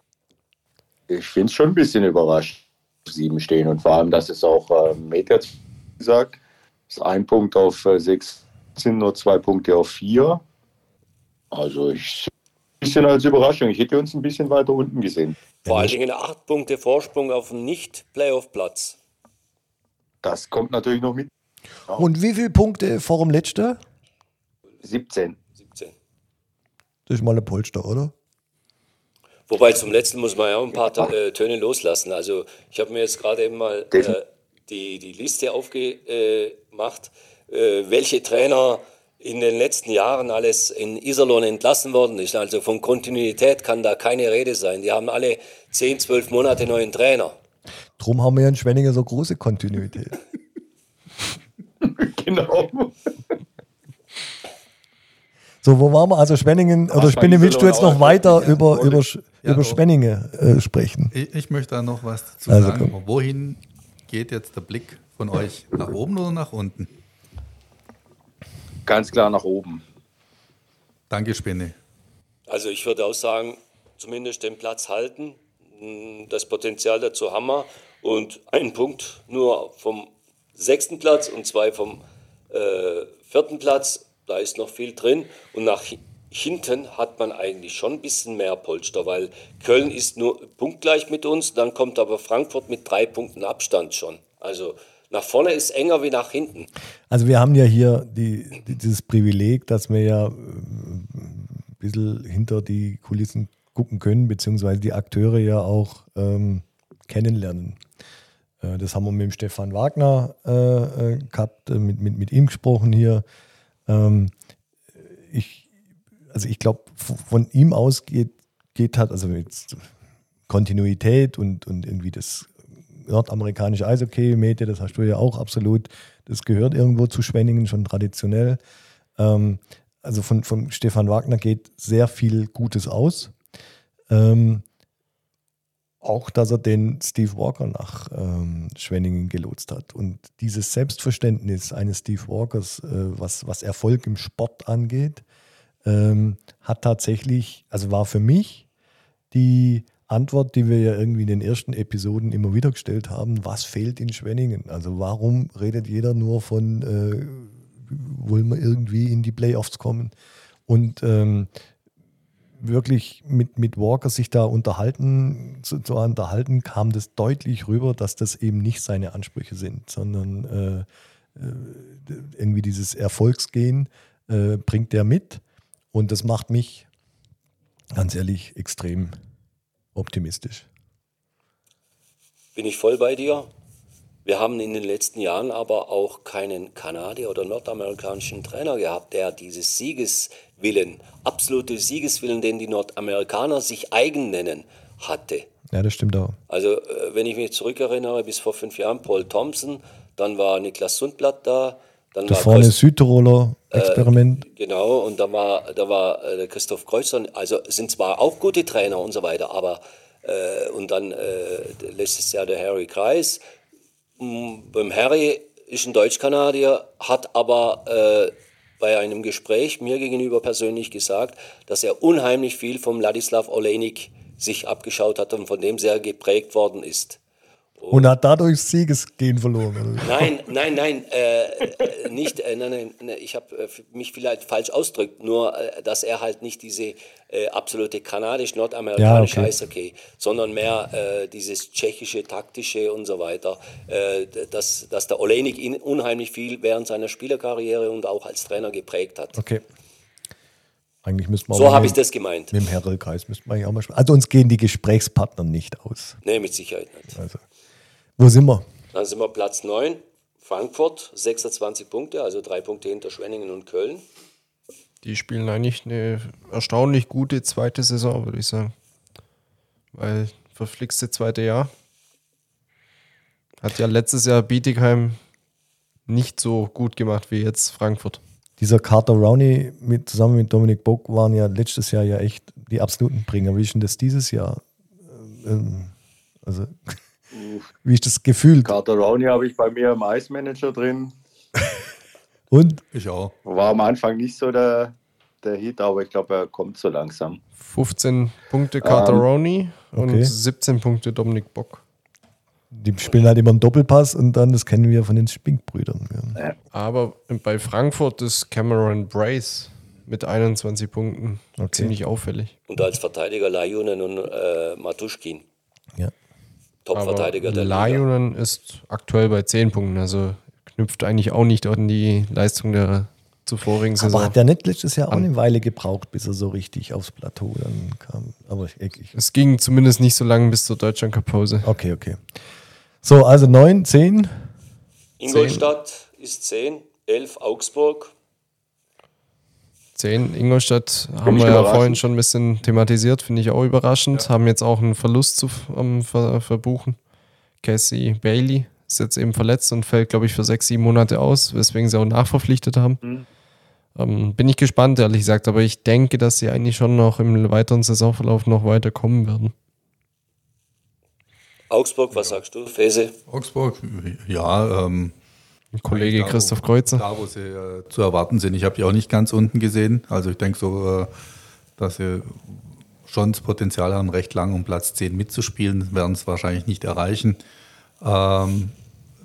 ich finde es schon ein bisschen überrascht, auf sieben stehen und vor allem, dass es auch äh, Meter sagt, ist ein Punkt auf äh, sechs, sind nur zwei Punkte auf vier. Also ich bisschen als Überraschung. Ich hätte uns ein bisschen weiter unten gesehen. Vor allen Dingen acht Punkte Vorsprung auf einen Nicht-Playoff-Platz. Das kommt natürlich noch mit. Und wie viele Punkte vor dem letzten? 17. 17. Das ist mal ein Polster, oder? Wobei zum letzten muss man ja auch ein paar äh, Töne loslassen. Also ich habe mir jetzt gerade eben mal äh, die, die Liste aufgemacht, äh, welche Trainer in den letzten Jahren alles in Iserlohn entlassen worden ist. Also von Kontinuität kann da keine Rede sein. Die haben alle 10, 12 Monate neuen Trainer. Drum haben wir ja in Schwenningen so große Kontinuität. [LAUGHS] Genau. So, wo waren wir? Also Schwenningen, oder bei Spinne, willst du jetzt noch weiter ja. über, über, Ja, über. Schwenningen äh, sprechen? Ich, ich möchte da noch was dazu Also, sagen. komm. Wohin geht jetzt der Blick von euch? Nach oben oder nach unten? Ganz klar nach oben. Danke, Spinne. Also ich würde auch sagen, zumindest den Platz halten. Mm, Das Potenzial dazu haben wir. Und ein Punkt nur vom sechsten Platz und zwei vom äh, vierten Platz. Da ist noch viel drin. Und nach hi- hinten hat man eigentlich schon ein bisschen mehr Polster, weil Köln ist nur punktgleich mit uns. Dann kommt aber Frankfurt mit drei Punkten Abstand schon. Also nach vorne ist enger wie nach hinten. Also wir haben ja hier die, die, dieses Privileg, dass wir ja äh, ein bisschen hinter die Kulissen gucken können, beziehungsweise die Akteure ja auch ähm, kennenlernen. Äh, das haben wir mit dem Stefan Wagner äh, äh, gehabt, äh, mit, mit, mit ihm gesprochen hier. Ähm, ich, also ich glaube, von ihm aus geht, geht hat, also jetzt Kontinuität und, und irgendwie das nordamerikanische Eishockey, Mete, das hast du ja auch absolut, das gehört irgendwo zu Schwenningen schon traditionell. Ähm, also von, von Stefan Wagner geht sehr viel Gutes aus. Ähm, auch, dass er den Steve Walker nach ähm, Schwenningen gelotst hat. Und dieses Selbstverständnis eines Steve Walkers, äh, was, was Erfolg im Sport angeht, ähm, hat tatsächlich, also war für mich die Antwort, die wir ja irgendwie in den ersten Episoden immer wieder gestellt haben, was fehlt in Schwenningen? Also warum redet jeder nur von, äh, wollen wir irgendwie in die Playoffs kommen? Und ähm, wirklich mit, mit Walker sich da unterhalten, zu, zu unterhalten, kam das deutlich rüber, dass das eben nicht seine Ansprüche sind, sondern äh, äh, irgendwie dieses Erfolgsgehen äh, bringt er mit und das macht mich ganz ehrlich extrem optimistisch. Bin ich voll bei dir. Wir haben in den letzten Jahren aber auch keinen Kanadier oder nordamerikanischen Trainer gehabt, der dieses Siegeswillen, absolute Siegeswillen, den die Nordamerikaner sich eigen nennen, hatte. Ja, das stimmt auch. Also, äh, wenn ich mich zurückerinnere, bis vor fünf Jahren Paul Thompson, dann war Niklas Sundblatt da, dann Da war vorne Christ- Südtiroler Experiment. Genau, und da war, da war äh, Christoph Kreuzer, also sind zwar auch gute Trainer und so weiter, aber äh, und dann äh, letztes Jahr der Harry Kreis. Mm, Beim Harry ist ein Deutsch-Kanadier, hat aber äh, bei einem Gespräch mir gegenüber persönlich gesagt, dass er unheimlich viel vom Ladislav Olenik sich abgeschaut hat und von dem sehr geprägt worden ist. Und hat dadurch das Siegesgehen verloren. Nein, nein, nein, äh, äh, nicht, äh, nein, nein, ich habe äh, mich vielleicht falsch ausgedrückt, nur, äh, dass er halt nicht diese äh, absolute kanadisch-nordamerikanische Ja, okay. Eishockey, sondern mehr dieses tschechische, taktische und so weiter, dass, dass der Olenik ihn unheimlich viel während seiner Spielerkarriere und auch als Trainer geprägt hat. Okay. Eigentlich müssten wir So habe ich das gemeint. Mit dem Herrelkreis müssten wir eigentlich auch mal sprechen. Also uns gehen die Gesprächspartner nicht aus. Nee, mit Sicherheit nicht. Also, wo sind wir? Dann sind wir Platz 9, Frankfurt, 26 Punkte, also drei Punkte hinter Schwenningen und Köln. Die spielen eigentlich eine erstaunlich gute zweite Saison, würde ich sagen. Weil verflixte zweite Jahr. Hat ja letztes Jahr Bietigheim nicht so gut gemacht wie jetzt Frankfurt. Dieser Carter Rowney mit, zusammen mit Dominik Bock waren ja letztes Jahr ja echt die absoluten Bringer. Wie ist denn das dieses Jahr? Ähm, also, [LAUGHS] wie ist das gefühlt? Carter Rowney habe ich bei mir im Eismanager drin. [LAUGHS] Und Ich auch. War am Anfang nicht so der, der Hit, aber ich glaube, er kommt so langsam. 15 Punkte Carter Ähm, Rowney und okay. 17 Punkte Dominik Bock. die spielen halt immer einen Doppelpass und dann, das kennen wir von den Spink-Brüdern. Ja. Aber bei Frankfurt ist Cameron Brace mit 21 Punkten Okay. ziemlich auffällig. Und als Verteidiger Lajunen und äh, Matuschkin. Ja. Top-Verteidiger der Liga. Lionen ist aktuell bei 10 Punkten, also knüpft eigentlich auch nicht an die Leistung der zuvorigen Saison. Aber hat der nicht letztes Jahr auch An- eine Weile gebraucht, bis er so richtig aufs Plateau dann kam? Aber ich, ich, es ging zumindest nicht so lange bis zur Deutschland Cup Pause. okay, okay. So, also 9, 10. Ingolstadt ist 10, 11 Augsburg. 10 Ingolstadt haben wir ja vorhin schon ein bisschen thematisiert, finde ich auch überraschend. Haben jetzt auch einen Verlust zu ähm, ver verbuchen. Cassie Bailey ist jetzt eben verletzt und fällt, glaube ich, für sechs, sieben Monate aus, weswegen sie auch nachverpflichtet haben. Mhm. Ähm, bin ich gespannt, ehrlich gesagt, aber ich denke, dass sie eigentlich schon noch im weiteren Saisonverlauf noch weiter kommen werden. Augsburg, was sagst du, Fese? Augsburg, ja, ähm, Kollege da, Christoph Kreuzer. Da, wo sie äh, zu erwarten sind. Ich habe die auch nicht ganz unten gesehen. Also ich denke so, äh, dass sie schon das Potenzial haben, recht lang um Platz 10 mitzuspielen, werden es wahrscheinlich nicht erreichen. Ähm,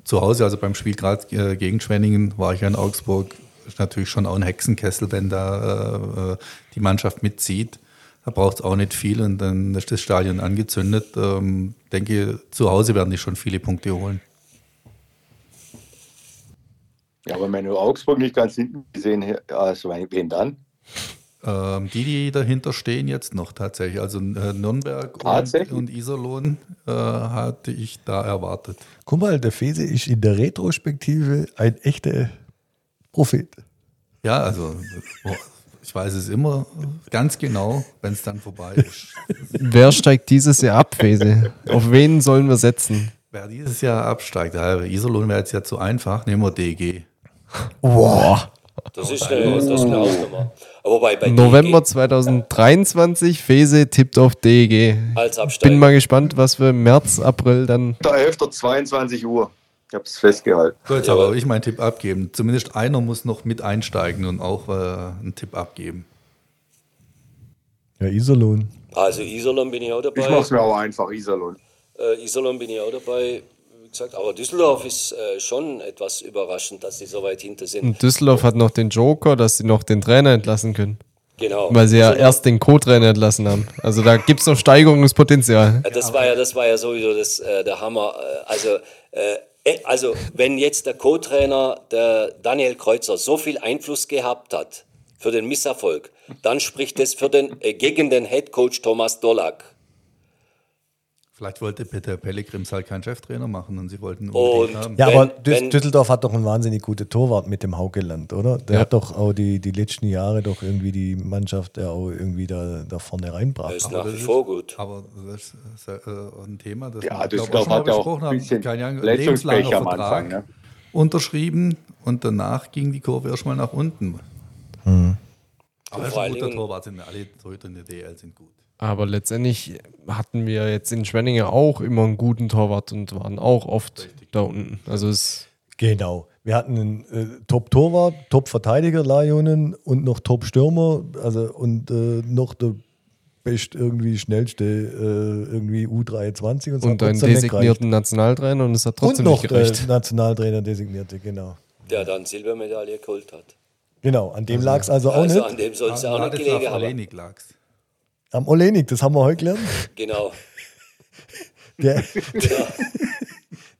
zu Hause, also beim Spiel gerade äh, gegen Schwenningen, war ich ja in Augsburg. Ist natürlich schon auch ein Hexenkessel, wenn da äh, äh, die Mannschaft mitzieht. Da braucht es auch nicht viel und dann ist das Stadion angezündet. Ähm, denke, zu Hause werden die schon viele Punkte holen. Ja, aber wenn du Augsburg nicht ganz hinten gesehen hast, also wen dann? Ähm, die, die dahinter stehen jetzt noch tatsächlich. Also äh, Nürnberg und, Tatsächlich? und Iserlohn äh, hatte ich da erwartet. Guck mal, der Fese ist in der Retrospektive ein echter Prophet. Ja, also boah, ich weiß es immer ganz genau, wenn es dann vorbei ist. [LAUGHS] Wer steigt dieses Jahr ab, Fese? Auf wen sollen wir setzen? Wer dieses Jahr absteigt, Iserlohn wäre jetzt ja zu einfach, nehmen wir DG. Boah. Das ist eine, das ist eine Hausnummer. Aber bei, bei November DEG 2023, Fese tippt auf DEG. als Absteiger. Bin mal gespannt, was wir im März, April dann. Der 11. 22 Uhr. Ich habe es festgehalten. So, jetzt Ja, aber ich meinen Tipp abgeben. Zumindest einer muss noch mit einsteigen und auch äh, einen Tipp abgeben. Ja, Iserlohn. Also Iserlohn bin ich auch Ich dabei. mache es mir auch einfach, Iserlohn. Äh, Iserlohn bin ich auch dabei. Gesagt, aber Düsseldorf ist äh, schon etwas überraschend, dass sie so weit hinter sind. Und Düsseldorf hat noch den Joker, dass sie noch den Trainer entlassen können. Genau. Weil sie ja erst den Co-Trainer entlassen haben. Also da gibt es noch Steigerungspotenzial. Das war ja, das war ja sowieso das, äh, der Hammer. Äh, also, äh, äh, also, wenn jetzt der Co-Trainer, der Daniel Kreuzer, so viel Einfluss gehabt hat für den Misserfolg, dann spricht das für den, äh, gegen den Head Coach Thomas Dollack. Vielleicht wollte Peter Pellegrims halt keinen Cheftrainer machen und sie wollten Und- haben. Ja, Wenn- aber Düs wenn- Düsseldorf hat doch einen wahnsinnig guten Torwart mit dem Haukeland, oder? Der Ja. hat doch auch die, die letzten Jahre doch irgendwie die Mannschaft ja auch irgendwie da, da vorne Er reinbracht. ist Aber nach das wie ist- vor gut. Aber das ist äh, ein Thema, das Ja, wir, das glaub, auch schon mal hat ja auch besprochen ein haben. bisschen lebenslanger am Anfang. Vertrag Ne? unterschrieben und danach ging die Kurve erstmal nach unten. Mhm. Aber er ist vor ein allen guter Dingen- Torwart, sind alle Torhüter in der DL sind gut. Aber letztendlich hatten wir jetzt in Schwenningen auch immer einen guten Torwart und waren auch oft da unten. Also es Genau. Wir hatten einen äh, Top-Torwart, Top-Verteidiger, Lajonen und noch Top-Stürmer, also und äh, noch der best irgendwie schnellste äh, irgendwie U23 und so. und einen designierten Nationaltrainer und es hat trotzdem und noch nicht gereicht. der Nationaltrainer designierte, genau. Der dann Silbermedaille geholt hat. Genau, an dem lag es also auch Also nicht. an dem soll es auch nicht gelegen haben. Am Olenik, das haben wir heute gelernt. Genau. [LAUGHS] Der, genau.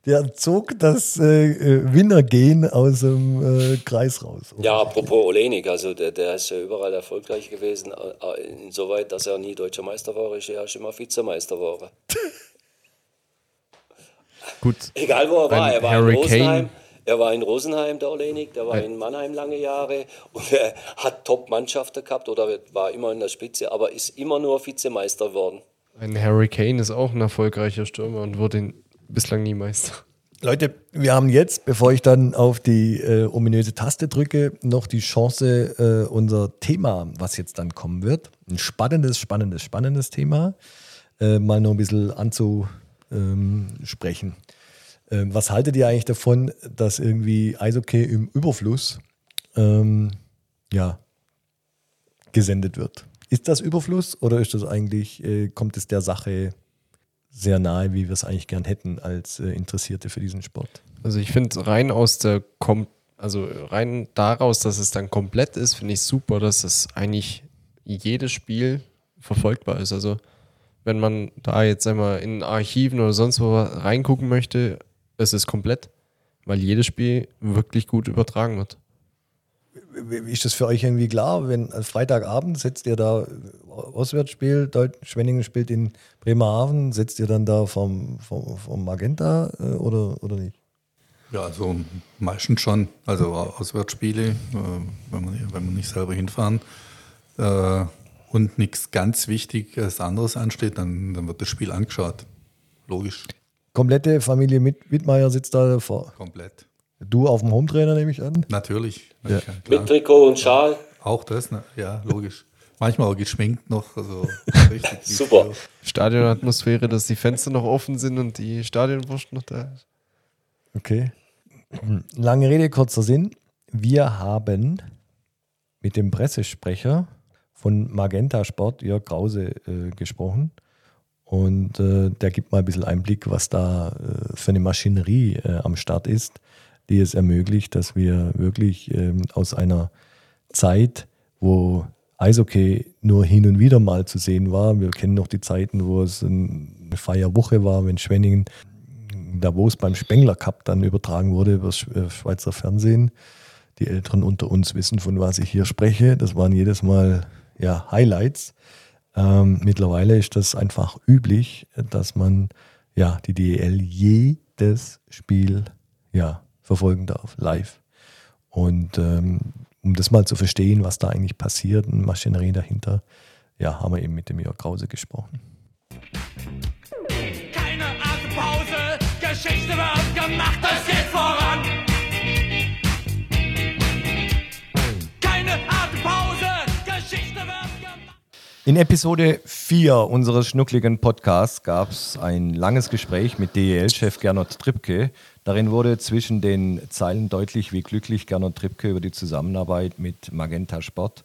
der zog das äh, äh, Winnergehen aus dem äh, Kreis raus. Ja, apropos Olenik, also der, der ist ja überall erfolgreich gewesen, insoweit, dass er nie deutscher Meister war, ist er ja schon mal Vizemeister geworden. Gut, Egal wo er war, er war Harry in Rosenheim. Er war in Rosenheim, der Olenik, der war in Mannheim lange Jahre und er hat Top-Mannschaften gehabt oder war immer in der Spitze, aber ist immer nur Vizemeister geworden. ein Harry Kane ist auch ein erfolgreicher Stürmer und wurde bislang nie Meister. Leute, wir haben jetzt, bevor ich dann auf die äh, ominöse Taste drücke, noch die Chance, äh, unser Thema, was jetzt dann kommen wird, ein spannendes, spannendes, spannendes Thema, äh, mal noch ein bisschen anzusprechen. Ähm, was haltet ihr eigentlich davon, dass irgendwie Eishockey im Überfluss ähm, ja, gesendet wird? Ist das Überfluss oder ist das eigentlich, äh, kommt es der Sache sehr nahe, wie wir es eigentlich gern hätten als äh, Interessierte für diesen Sport. Also ich finde rein aus der Kom also rein daraus, dass es dann komplett ist, finde ich super, dass es eigentlich jedes Spiel verfolgbar ist. Also wenn man da jetzt einmal in Archiven oder sonst wo reingucken möchte, es ist komplett, weil jedes Spiel wirklich gut übertragen wird. Ist das für euch irgendwie klar? Wenn Freitagabend setzt ihr da äh, Auswärtsspiel, Schwenningen spielt in Bremerhaven, setzt ihr dann da vom, vom, vom Magenta äh, oder, oder nicht? Ja, also meistens schon. Also Auswärtsspiele, äh, wenn, man, wenn man nicht selber hinfahren äh, und nichts ganz Wichtiges anderes ansteht, dann, dann wird das Spiel angeschaut. Logisch, Komplette Familie mit Wittmeier sitzt da vor. komplett. Du auf dem Hometrainer, nehme ich an. Natürlich. Ja. Mit Trikot und Schal. Auch das, ne? ja, logisch. Manchmal auch geschminkt noch. Also [LAUGHS] Super. Stadionatmosphäre, dass die Fenster noch offen sind und die Stadionwurst noch da ist. Okay. Lange Rede, kurzer Sinn. Wir haben mit dem Pressesprecher von Magenta Sport, Jörg Krause, äh, gesprochen. Und äh, der gibt mal ein bisschen Einblick, was da äh, für eine Maschinerie äh, am Start ist, die es ermöglicht, dass wir wirklich ähm, aus einer Zeit, wo Eishockey nur hin und wieder mal zu sehen war, wir kennen noch die Zeiten, wo es eine Feierwoche war, wenn Schwenningen Davos beim Spengler Cup dann übertragen wurde über das äh, Schweizer Fernsehen. Die Älteren unter uns wissen, von was ich hier spreche. Das waren jedes Mal ja, Highlights. Ähm, mittlerweile ist das einfach üblich, dass man ja die DEL jedes Spiel ja, verfolgen darf, live. Und ähm, um das mal zu verstehen, was da eigentlich passiert, eine Maschinerie dahinter, ja, haben wir eben mit dem Jörg Krause gesprochen. Keine Atempause, Geschichte wird gemacht, In Episode 4 unseres schnuckligen Podcasts gab es ein langes Gespräch mit DEL-Chef Gernot Trippke. Darin wurde zwischen den Zeilen deutlich, wie glücklich Gernot Trippke über die Zusammenarbeit mit Magenta Sport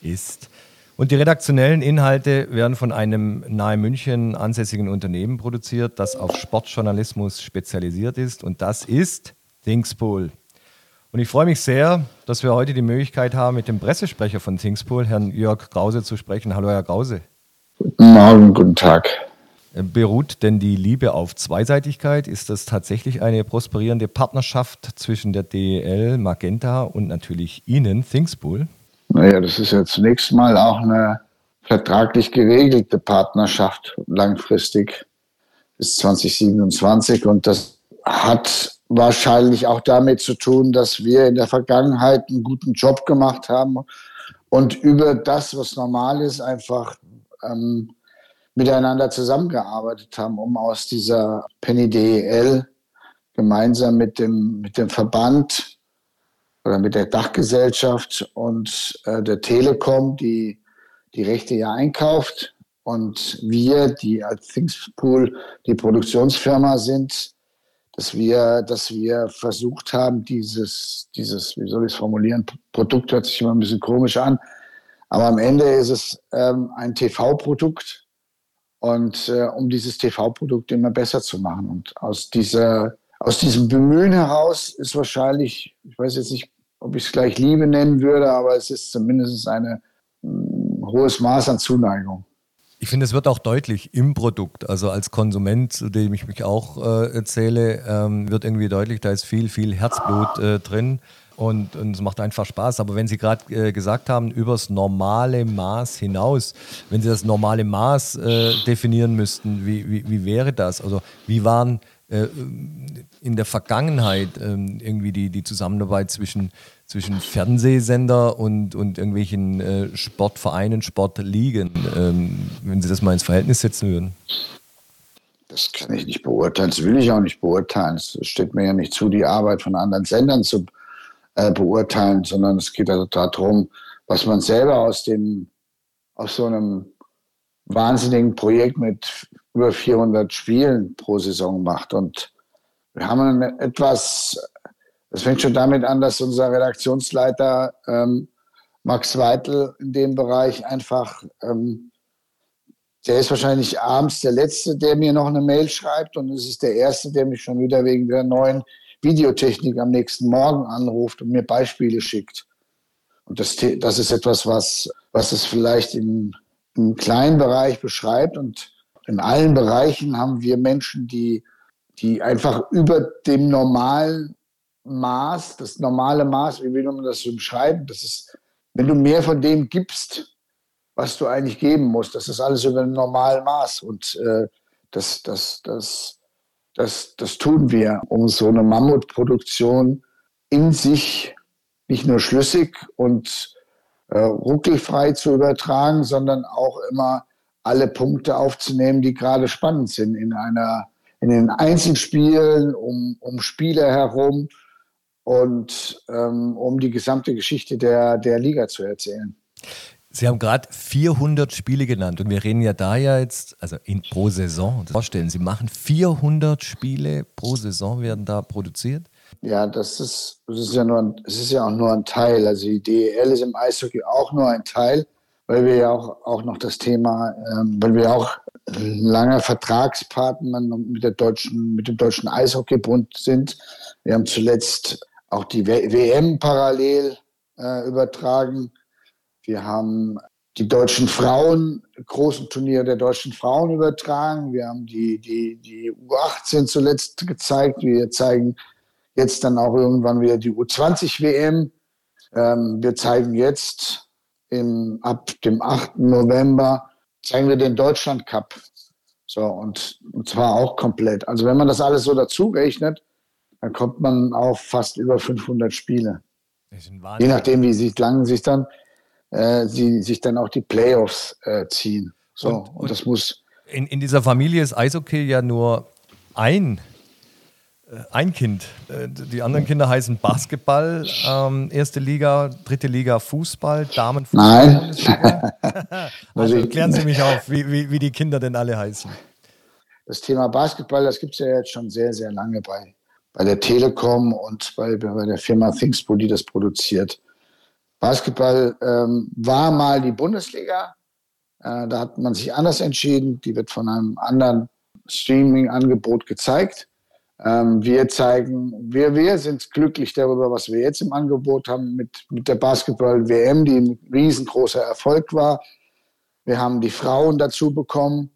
ist. Und die redaktionellen Inhalte werden von einem nahe München ansässigen Unternehmen produziert, das auf Sportjournalismus spezialisiert ist. Und das ist Thingspool. Und ich freue mich sehr, dass wir heute die Möglichkeit haben, mit dem Pressesprecher von Thingspool, Herrn Jörg Krause, zu sprechen. Hallo, Herr Krause. Guten Morgen, guten Tag. Beruht denn die Liebe auf Zweiseitigkeit? Ist das tatsächlich eine prosperierende Partnerschaft zwischen der DEL, Magenta und natürlich Ihnen, Thingspool? Naja, das ist ja zunächst mal auch eine vertraglich geregelte Partnerschaft langfristig bis 2027 und das hat wahrscheinlich auch damit zu tun, dass wir in der Vergangenheit einen guten Job gemacht haben und über das, was normal ist, einfach ähm, miteinander zusammengearbeitet haben, um aus dieser Penny DEL gemeinsam mit dem, mit dem Verband oder mit der Dachgesellschaft und äh, der Telekom, die die Rechte ja einkauft und wir, die als Thingspool die Produktionsfirma sind, dass wir, dass wir versucht haben, dieses, dieses, wie soll ich es formulieren, Produkt hört sich immer ein bisschen komisch an, aber am Ende ist es ähm, ein TV-Produkt und äh, um dieses TV-Produkt immer besser zu machen. Und aus dieser, aus diesem Bemühen heraus ist wahrscheinlich, ich weiß jetzt nicht, ob ich es gleich Liebe nennen würde, aber es ist zumindest ein hm, hohes Maß an Zuneigung. Ich finde, es wird auch deutlich im Produkt. Also als Konsument, zu dem ich mich auch äh, erzähle, ähm, wird irgendwie deutlich, da ist viel, viel Herzblut äh, drin. Und, und, es macht einfach Spaß. Aber wenn Sie gerade äh, gesagt haben, übers normale Maß hinaus, wenn Sie das normale Maß äh, definieren müssten, wie, wie, wie, wäre das? Also wie waren äh, in der Vergangenheit ähm, irgendwie die, die Zusammenarbeit zwischen zwischen Fernsehsender und, und irgendwelchen äh, Sportvereinen, Sportligen, ähm, wenn Sie das mal ins Verhältnis setzen würden? Das kann ich nicht beurteilen, das will ich auch nicht beurteilen. Es steht mir ja nicht zu, die Arbeit von anderen Sendern zu äh, beurteilen, sondern es geht also darum, was man selber aus dem, aus so einem wahnsinnigen Projekt mit über 400 Spielen pro Saison macht. Und wir haben etwas das fängt schon damit an, dass unser Redaktionsleiter ähm, Max Weitel in dem Bereich einfach, ähm, der ist wahrscheinlich abends der Letzte, der mir noch eine Mail schreibt und es ist der Erste, der mich schon wieder wegen der neuen Videotechnik am nächsten Morgen anruft und mir Beispiele schickt. Und das, das ist etwas, was, was es vielleicht im, im kleinen Bereich beschreibt und in allen Bereichen haben wir Menschen, die, die einfach über dem normalen Maß, das normale Maß, wie will man das so beschreiben? Das ist, wenn du mehr von dem gibst, was du eigentlich geben musst, das ist alles über ein normales Maß. Und äh, das, das, das, das, das tun wir, um so eine Mammutproduktion in sich nicht nur schlüssig und äh, ruckelfrei zu übertragen, sondern auch immer alle Punkte aufzunehmen, die gerade spannend sind in einer in den Einzelspielen um, um Spieler herum und ähm, um die gesamte Geschichte der, der Liga zu erzählen. Sie haben gerade 400 Spiele genannt und wir reden ja da ja jetzt, also in, pro Saison, das vorstellen, Sie machen 400 Spiele pro Saison, werden da produziert? Ja, das ist, das ist ja nur ein, das ist ja auch nur ein Teil. Also die DEL ist im Eishockey auch nur ein Teil, weil wir ja auch, auch noch das Thema, ähm, weil wir auch langer Vertragspartner mit, der deutschen, mit dem Deutschen Eishockeybund sind. Wir haben zuletzt auch die WM parallel äh, übertragen. Wir haben die deutschen Frauen, großen Turnier der deutschen Frauen übertragen. Wir haben die, die, die U18 zuletzt gezeigt. Wir zeigen jetzt dann auch irgendwann wieder die U20 WM. Ähm, wir zeigen jetzt im, ab dem 8. November zeigen wir den Deutschland Cup. So, und, und zwar auch komplett. Also wenn man das alles so dazu rechnet, dann kommt man auf fast über 500 Spiele. Je nachdem, wie sich lang sich dann, äh, sie, sich dann auch die Playoffs äh, ziehen. So, und, und, und, das muss. In, in dieser Familie ist Eishockey ja nur ein, äh, ein Kind. Äh, die anderen Kinder heißen Basketball, ähm, erste Liga, dritte Liga Fußball, Damenfußball. Nein. [LAUGHS] also [LAUGHS] klären Sie mich auf, wie, wie, wie die Kinder denn alle heißen. Das Thema Basketball, das gibt es ja jetzt schon sehr, sehr lange bei bei der Telekom und bei, bei der Firma Thingspo, die das produziert. Basketball ähm, war mal die Bundesliga. Äh, da hat man sich anders entschieden. Die wird von einem anderen Streaming-Angebot gezeigt. Ähm, wir zeigen, wir, wir sind glücklich darüber, was wir jetzt im Angebot haben mit, mit der Basketball-WM, die ein riesengroßer Erfolg war. Wir haben die Frauen dazu bekommen,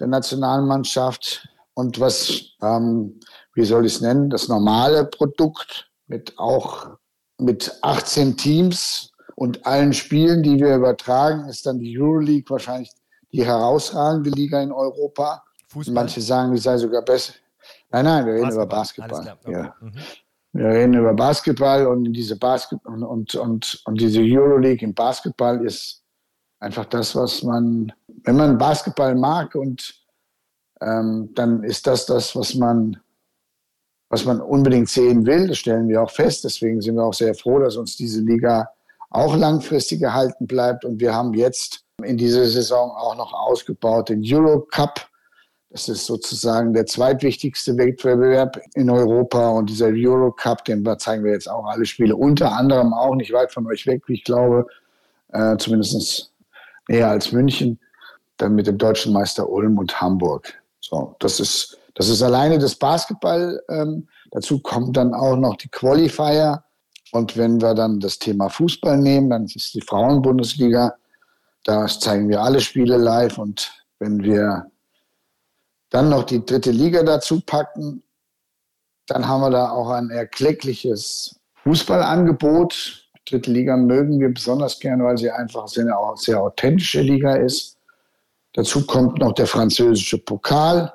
der Nationalmannschaft. Und was ähm, wie soll ich es nennen, das normale Produkt mit auch mit 18 Teams und allen Spielen, die wir übertragen, ist dann die Euroleague wahrscheinlich die herausragende Liga in Europa. Fußball? Manche sagen, die sei sogar besser. Nein, nein, wir reden über Basketball. Basketball. Alles klar, okay. Ja. Wir reden über Basketball und diese Basketball und, und, und, und diese Euroleague im Basketball ist einfach das, was man, wenn man Basketball mag und ähm, dann ist das das, was man, was man unbedingt sehen will. Das stellen wir auch fest. Deswegen sind wir auch sehr froh, dass uns diese Liga auch langfristig erhalten bleibt. Und wir haben jetzt in dieser Saison auch noch ausgebaut den Euro Cup. Das ist sozusagen der zweitwichtigste Wettbewerb in Europa. Und dieser Euro Cup, den zeigen wir jetzt auch alle Spiele, unter anderem auch nicht weit von euch weg, wie ich glaube, äh, zumindest näher als München, dann mit dem deutschen Meister Ulm und Hamburg. So, das ist, das ist alleine das Basketball. Ähm, dazu kommen dann auch noch die Qualifier. Und wenn wir dann das Thema Fußball nehmen, dann ist die Frauenbundesliga. Da zeigen wir alle Spiele live. Und wenn wir dann noch die dritte Liga dazu packen, dann haben wir da auch ein erkleckliches Fußballangebot. Dritte Liga mögen wir besonders gern, weil sie einfach eine sehr authentische Liga ist. Dazu kommt noch der französische Pokal.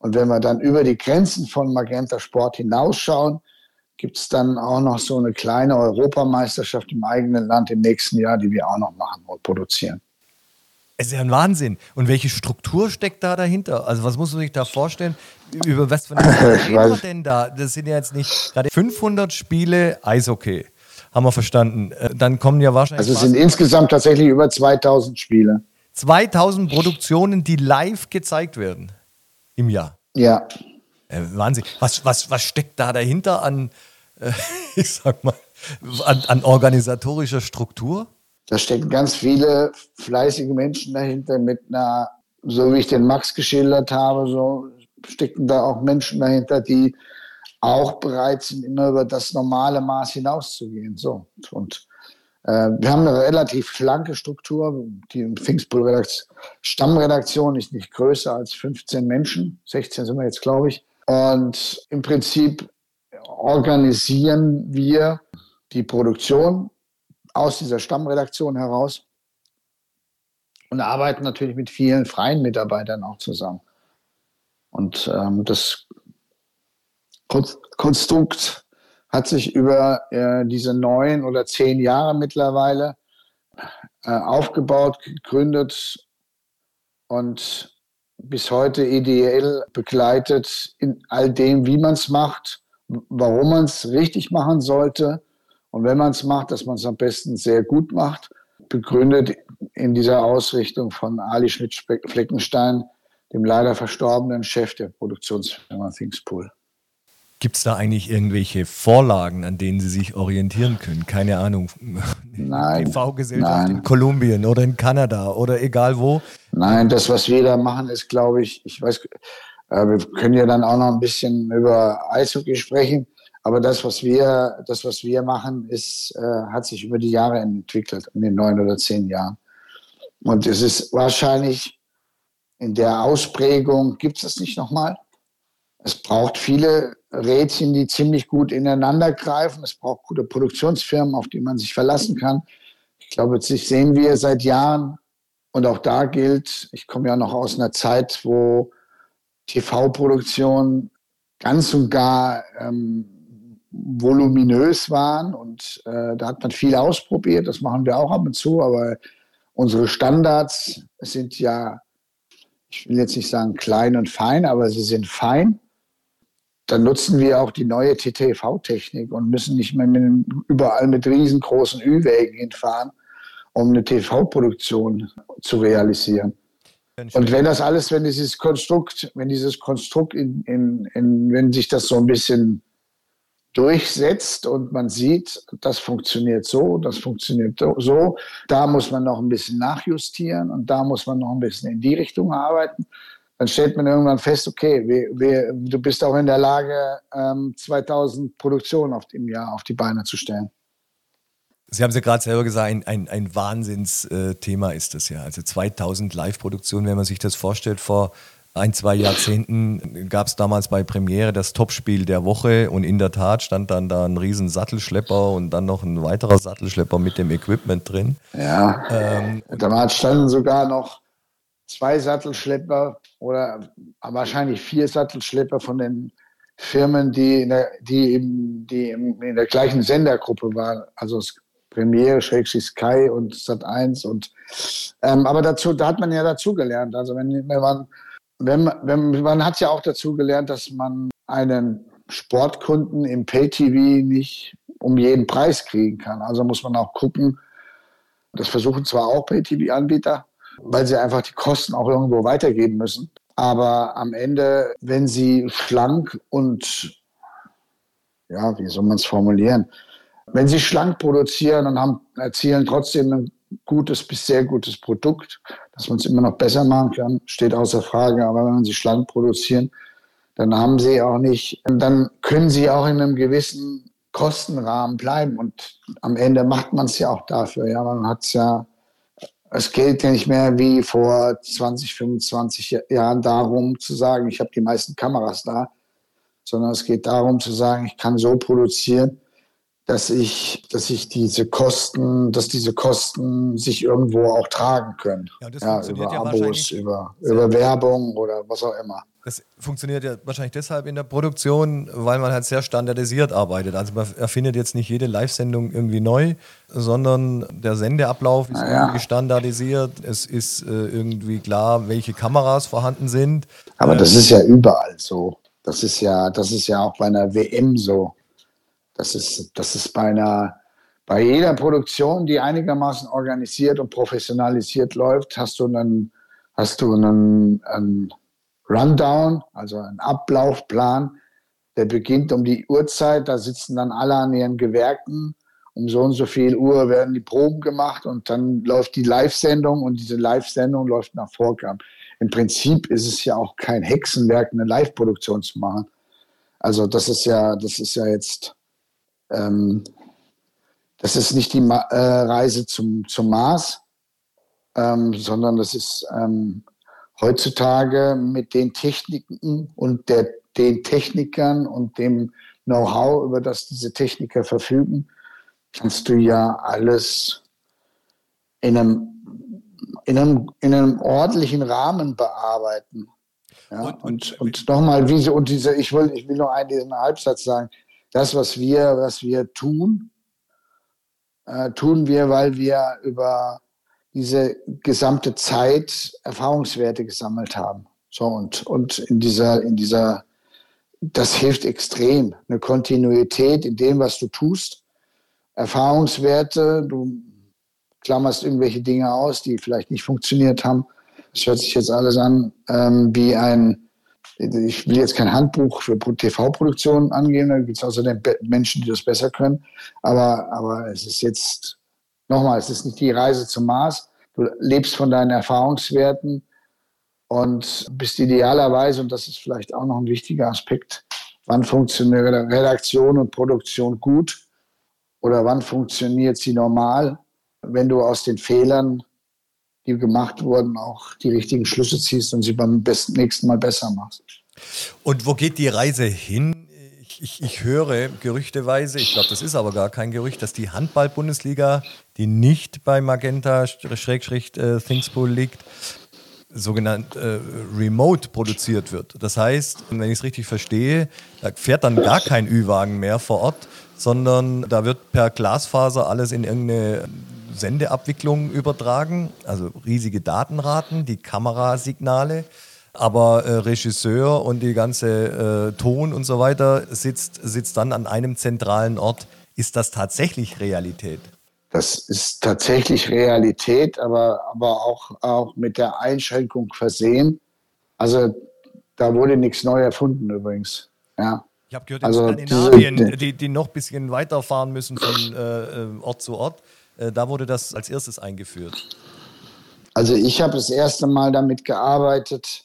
Und wenn wir dann über die Grenzen von Magenta Sport hinausschauen, gibt es dann auch noch so eine kleine Europameisterschaft im eigenen Land im nächsten Jahr, die wir auch noch machen und produzieren. Es ist ja ein Wahnsinn. Und welche Struktur steckt da dahinter? Also was muss man sich da vorstellen? Über was von reden wir denn da? Das sind ja jetzt nicht gerade 500 Spiele Eishockey. Haben wir verstanden. Äh, dann kommen ja wahrscheinlich. Also es sind insgesamt tatsächlich über 2000 Spiele. 2000 Produktionen, die live gezeigt werden im Jahr. Ja. Äh, Wahnsinn. Was, was, was steckt da dahinter an, äh, [LAUGHS] ich sag mal, an, an organisatorischer Struktur? Da stecken ganz viele fleißige Menschen dahinter mit einer, so wie ich den Max geschildert habe, so stecken da auch Menschen dahinter, die auch bereit sind, immer über das normale Maß hinauszugehen. So. Und wir haben eine relativ schlanke Struktur. Die Pfingstbull Stammredaktion ist nicht größer als 15 Menschen. 16 sind wir jetzt, glaube ich. Und im Prinzip organisieren wir die Produktion aus dieser Stammredaktion heraus und arbeiten natürlich mit vielen freien Mitarbeitern auch zusammen. Und ähm, das Konstrukt hat sich über äh, diese neun oder zehn Jahre mittlerweile äh, aufgebaut, gegründet und bis heute ideell begleitet in all dem, wie man es macht, warum man es richtig machen sollte und wenn man es macht, dass man es am besten sehr gut macht. Begründet in dieser Ausrichtung von Ali Schmidt-Fleckenstein, dem leider verstorbenen Chef der Produktionsfirma Thingspool. Gibt es da eigentlich irgendwelche Vorlagen, an denen Sie sich orientieren können? Keine Ahnung. Nein. TV-Gesellschaft in Kolumbien oder in Kanada oder egal wo? Nein, das, was wir da machen, ist, glaube ich, ich weiß, äh, wir können ja dann auch noch ein bisschen über Eishockey sprechen, aber das, was wir, das, was wir machen, ist, äh, hat sich über die Jahre entwickelt, in den neun oder zehn Jahren. Und es ist wahrscheinlich in der Ausprägung, gibt es das nicht nochmal? Es braucht viele Rädchen, die ziemlich gut ineinander greifen. Es braucht gute Produktionsfirmen, auf die man sich verlassen kann. Ich glaube, das sehen wir seit Jahren. Und auch da gilt, ich komme ja noch aus einer Zeit, wo TV-Produktionen ganz und gar ähm, voluminös waren. Und äh, da hat man viel ausprobiert. Das machen wir auch ab und zu. Aber unsere Standards sind ja, ich will jetzt nicht sagen klein und fein, aber sie sind fein dann nutzen wir auch die neue TTV-Technik und müssen nicht mehr mit, überall mit riesengroßen Ü-Wägen hinfahren, um eine TV-Produktion zu realisieren. Und wenn das alles, wenn dieses Konstrukt, wenn dieses Konstrukt in, in, in, wenn sich das so ein bisschen durchsetzt und man sieht, das funktioniert so, das funktioniert so, da muss man noch ein bisschen nachjustieren und da muss man noch ein bisschen in die Richtung arbeiten, dann stellt man irgendwann fest, okay, wir, wir, du bist auch in der Lage, ähm, 2000 Produktionen auf, im Jahr auf die Beine zu stellen. Sie haben es ja gerade selber gesagt, ein, ein, ein Wahnsinnsthema ist das ja. Also 2000 Live-Produktionen, wenn man sich das vorstellt, vor ein, zwei Jahrzehnten gab es damals bei Premiere das Topspiel der Woche und in der Tat stand dann da ein riesen Sattelschlepper und dann noch ein weiterer Sattelschlepper mit dem Equipment drin. Ja, Ähm, damals standen sogar noch zwei Sattelschlepper oder wahrscheinlich vier Sattelschlepper von den Firmen, die in der, die im, die im, in der gleichen Sendergruppe waren. Also Premiere, Schrägstrich Sky und Sat 1 und ähm, aber dazu, da hat man ja dazugelernt. Also wenn, wenn man, wenn, wenn man hat ja auch dazu gelernt, dass man einen Sportkunden im Pay-TV nicht um jeden Preis kriegen kann. Also muss man auch gucken, das versuchen zwar auch Pay-TV-Anbieter, weil sie einfach die Kosten auch irgendwo weitergeben müssen. Aber am Ende, wenn sie schlank und, ja, wie soll man es formulieren, wenn sie schlank produzieren und haben, erzielen trotzdem ein gutes bis sehr gutes Produkt, dass man es immer noch besser machen kann, steht außer Frage. Aber wenn sie schlank produzieren, dann haben sie auch nicht, dann können sie auch in einem gewissen Kostenrahmen bleiben. Und am Ende macht man es ja auch dafür. Ja, man hat es ja, es geht ja nicht mehr wie vor 20, 25 Jahren darum zu sagen, ich habe die meisten Kameras da, sondern es geht darum zu sagen, ich kann so produzieren, dass ich, dass ich diese Kosten, dass diese Kosten sich irgendwo auch tragen können. Ja, das Ja, funktioniert über ja Abos, über, über Werbung oder was auch immer. Das funktioniert ja wahrscheinlich deshalb in der Produktion, weil man halt sehr standardisiert arbeitet. Also man erfindet jetzt nicht jede Live-Sendung irgendwie neu, sondern der Sendeablauf ist ja. irgendwie standardisiert. Es ist äh, irgendwie klar, welche Kameras vorhanden sind. Aber Äh, das ist ja überall so. Das ist ja, das ist ja auch bei einer WM so. Das ist, das ist bei einer, bei jeder Produktion, die einigermaßen organisiert und professionalisiert läuft, hast du einen, hast du einen, einen Rundown, also einen Ablaufplan, der beginnt um die Uhrzeit, da sitzen dann alle an ihren Gewerken. Um so und so viel Uhr werden die Proben gemacht und dann läuft die Live-Sendung und diese Live-Sendung läuft nach Vorgaben. Im Prinzip ist es ja auch kein Hexenwerk, eine Live-Produktion zu machen. Also das ist ja, das ist ja jetzt, ähm, das ist nicht die Ma äh, Reise zum, zum Mars, ähm, sondern das ist ähm, heutzutage mit den Techniken und der, den Technikern und dem Know-how, über das diese Techniker verfügen, kannst du ja alles in einem, in einem, in einem ordentlichen Rahmen bearbeiten. Ja, und, und, und nochmal, wie so, und diese, ich will, ich will noch einen diesen Halbsatz sagen. Das, was wir, was wir tun, äh, tun wir, weil wir über diese gesamte Zeit Erfahrungswerte gesammelt haben. So, und, und in dieser, in dieser, das hilft extrem. Eine Kontinuität in dem, was du tust. Erfahrungswerte, du klammerst irgendwelche Dinge aus, die vielleicht nicht funktioniert haben. Das hört sich jetzt alles an ähm, wie ein, ich will jetzt kein Handbuch für TV-Produktionen angehen, da gibt es außerdem Menschen, die das besser können. Aber, aber es ist jetzt, nochmal, es ist nicht die Reise zum Mars. Du lebst von deinen Erfahrungswerten und bist idealerweise, und das ist vielleicht auch noch ein wichtiger Aspekt, wann funktioniert Redaktion und Produktion gut oder wann funktioniert sie normal, wenn du aus den Fehlern, die gemacht wurden, auch die richtigen Schlüsse ziehst und sie beim besten, nächsten Mal besser machst. Und wo geht die Reise hin? Ich, ich, ich höre gerüchteweise, ich glaube, das ist aber gar kein Gerücht, dass die Handball-Bundesliga, die nicht bei Magenta Schrägstrich äh, Thingspool liegt, sogenannt äh, remote produziert wird. Das heißt, wenn ich es richtig verstehe, da fährt dann gar kein Ü-Wagen mehr vor Ort, sondern da wird per Glasfaser alles in irgendeine Sendeabwicklung übertragen, also riesige Datenraten, die Kamerasignale. Aber äh, Regisseur und die ganze äh, Ton und so weiter sitzt, sitzt dann an einem zentralen Ort. Ist das tatsächlich Realität? Das ist tatsächlich Realität, aber, aber auch, auch mit der Einschränkung versehen. Also da wurde nichts neu erfunden übrigens. Ja. Ich habe gehört, in Also Skandinavien, die, die noch ein bisschen weiterfahren müssen von äh, äh, Ort zu Ort, da wurde das als erstes eingeführt. Also ich habe das erste Mal damit gearbeitet.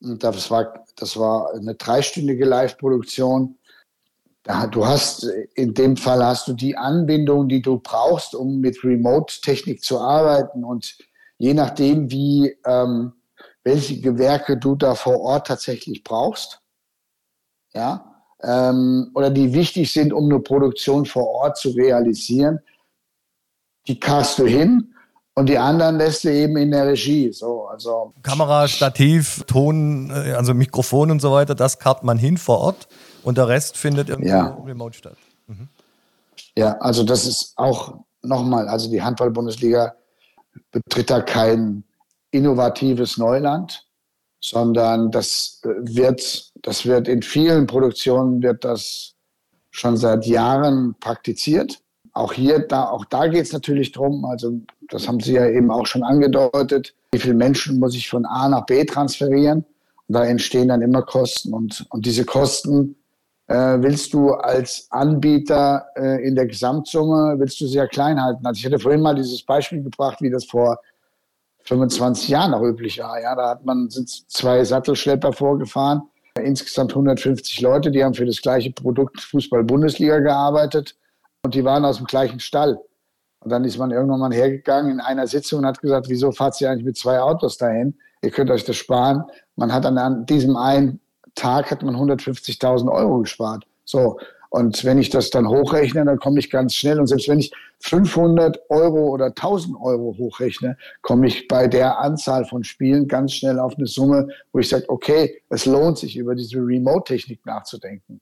Und das war, das war eine dreistündige Live-Produktion. Du hast, in dem Fall hast du die Anbindung, die du brauchst, um mit Remote-Technik zu arbeiten. Und je nachdem, wie, ähm, welche Gewerke du da vor Ort tatsächlich brauchst. Ja, ähm, oder die wichtig sind, um eine Produktion vor Ort zu realisieren. Die cast du hin und die anderen lässt du eben in der Regie. So, also Kamera, Stativ, Ton, äh, also Mikrofon und so weiter, das karrt man hin vor Ort und der Rest findet irgendwie Ja. remote statt. Ja, also das ist auch nochmal, also die Handball-Bundesliga betritt da kein innovatives Neuland, sondern das äh, wird, das wird in vielen Produktionen wird das schon seit Jahren praktiziert. Auch hier, da, auch da geht es natürlich drum. also das haben Sie ja eben auch schon angedeutet, wie viele Menschen muss ich von A nach B transferieren? Und da entstehen dann immer Kosten. Und, und diese Kosten äh, willst du als Anbieter äh, in der Gesamtsumme, willst du sehr klein halten. Also ich hatte vorhin mal dieses Beispiel gebracht, wie das vor 25 Jahren noch üblich war. Ja, da hat man, sind zwei Sattelschlepper vorgefahren, insgesamt 150 Leute, die haben für das gleiche Produkt Fußball-Bundesliga gearbeitet und die waren aus dem gleichen Stall. Und dann ist man irgendwann mal hergegangen in einer Sitzung und hat gesagt, wieso fahrt ihr eigentlich mit zwei Autos dahin? Ihr könnt euch das sparen. Man hat dann an diesem einen Tag hat man 150.000 Euro gespart. So. Und wenn ich das dann hochrechne, dann komme ich ganz schnell. Und selbst wenn ich 500 Euro oder 1000 Euro hochrechne, komme ich bei der Anzahl von Spielen ganz schnell auf eine Summe, wo ich sage, okay, es lohnt sich, über diese Remote-Technik nachzudenken.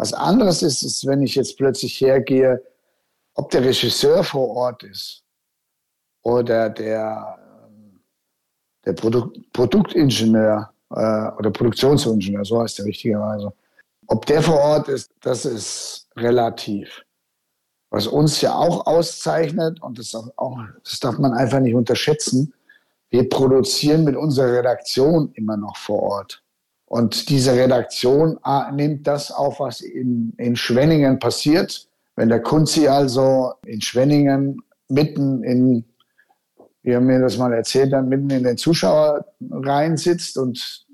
Was anderes ist, ist, wenn ich jetzt plötzlich hergehe, ob der Regisseur vor Ort ist oder der, ähm, der Produkt, Produktingenieur äh, oder Produktionsingenieur, so heißt der richtigerweise. Ob der vor Ort ist, das ist relativ. Was uns ja auch auszeichnet, und das, auch, das darf man einfach nicht unterschätzen, wir produzieren mit unserer Redaktion immer noch vor Ort. Und diese Redaktion ah, nimmt das auf, was in, in Schwenningen passiert. Wenn der Kunzi also in Schwenningen mitten in, wie er mir das mal erzählt hat, mitten in den Zuschauerreihen sitzt und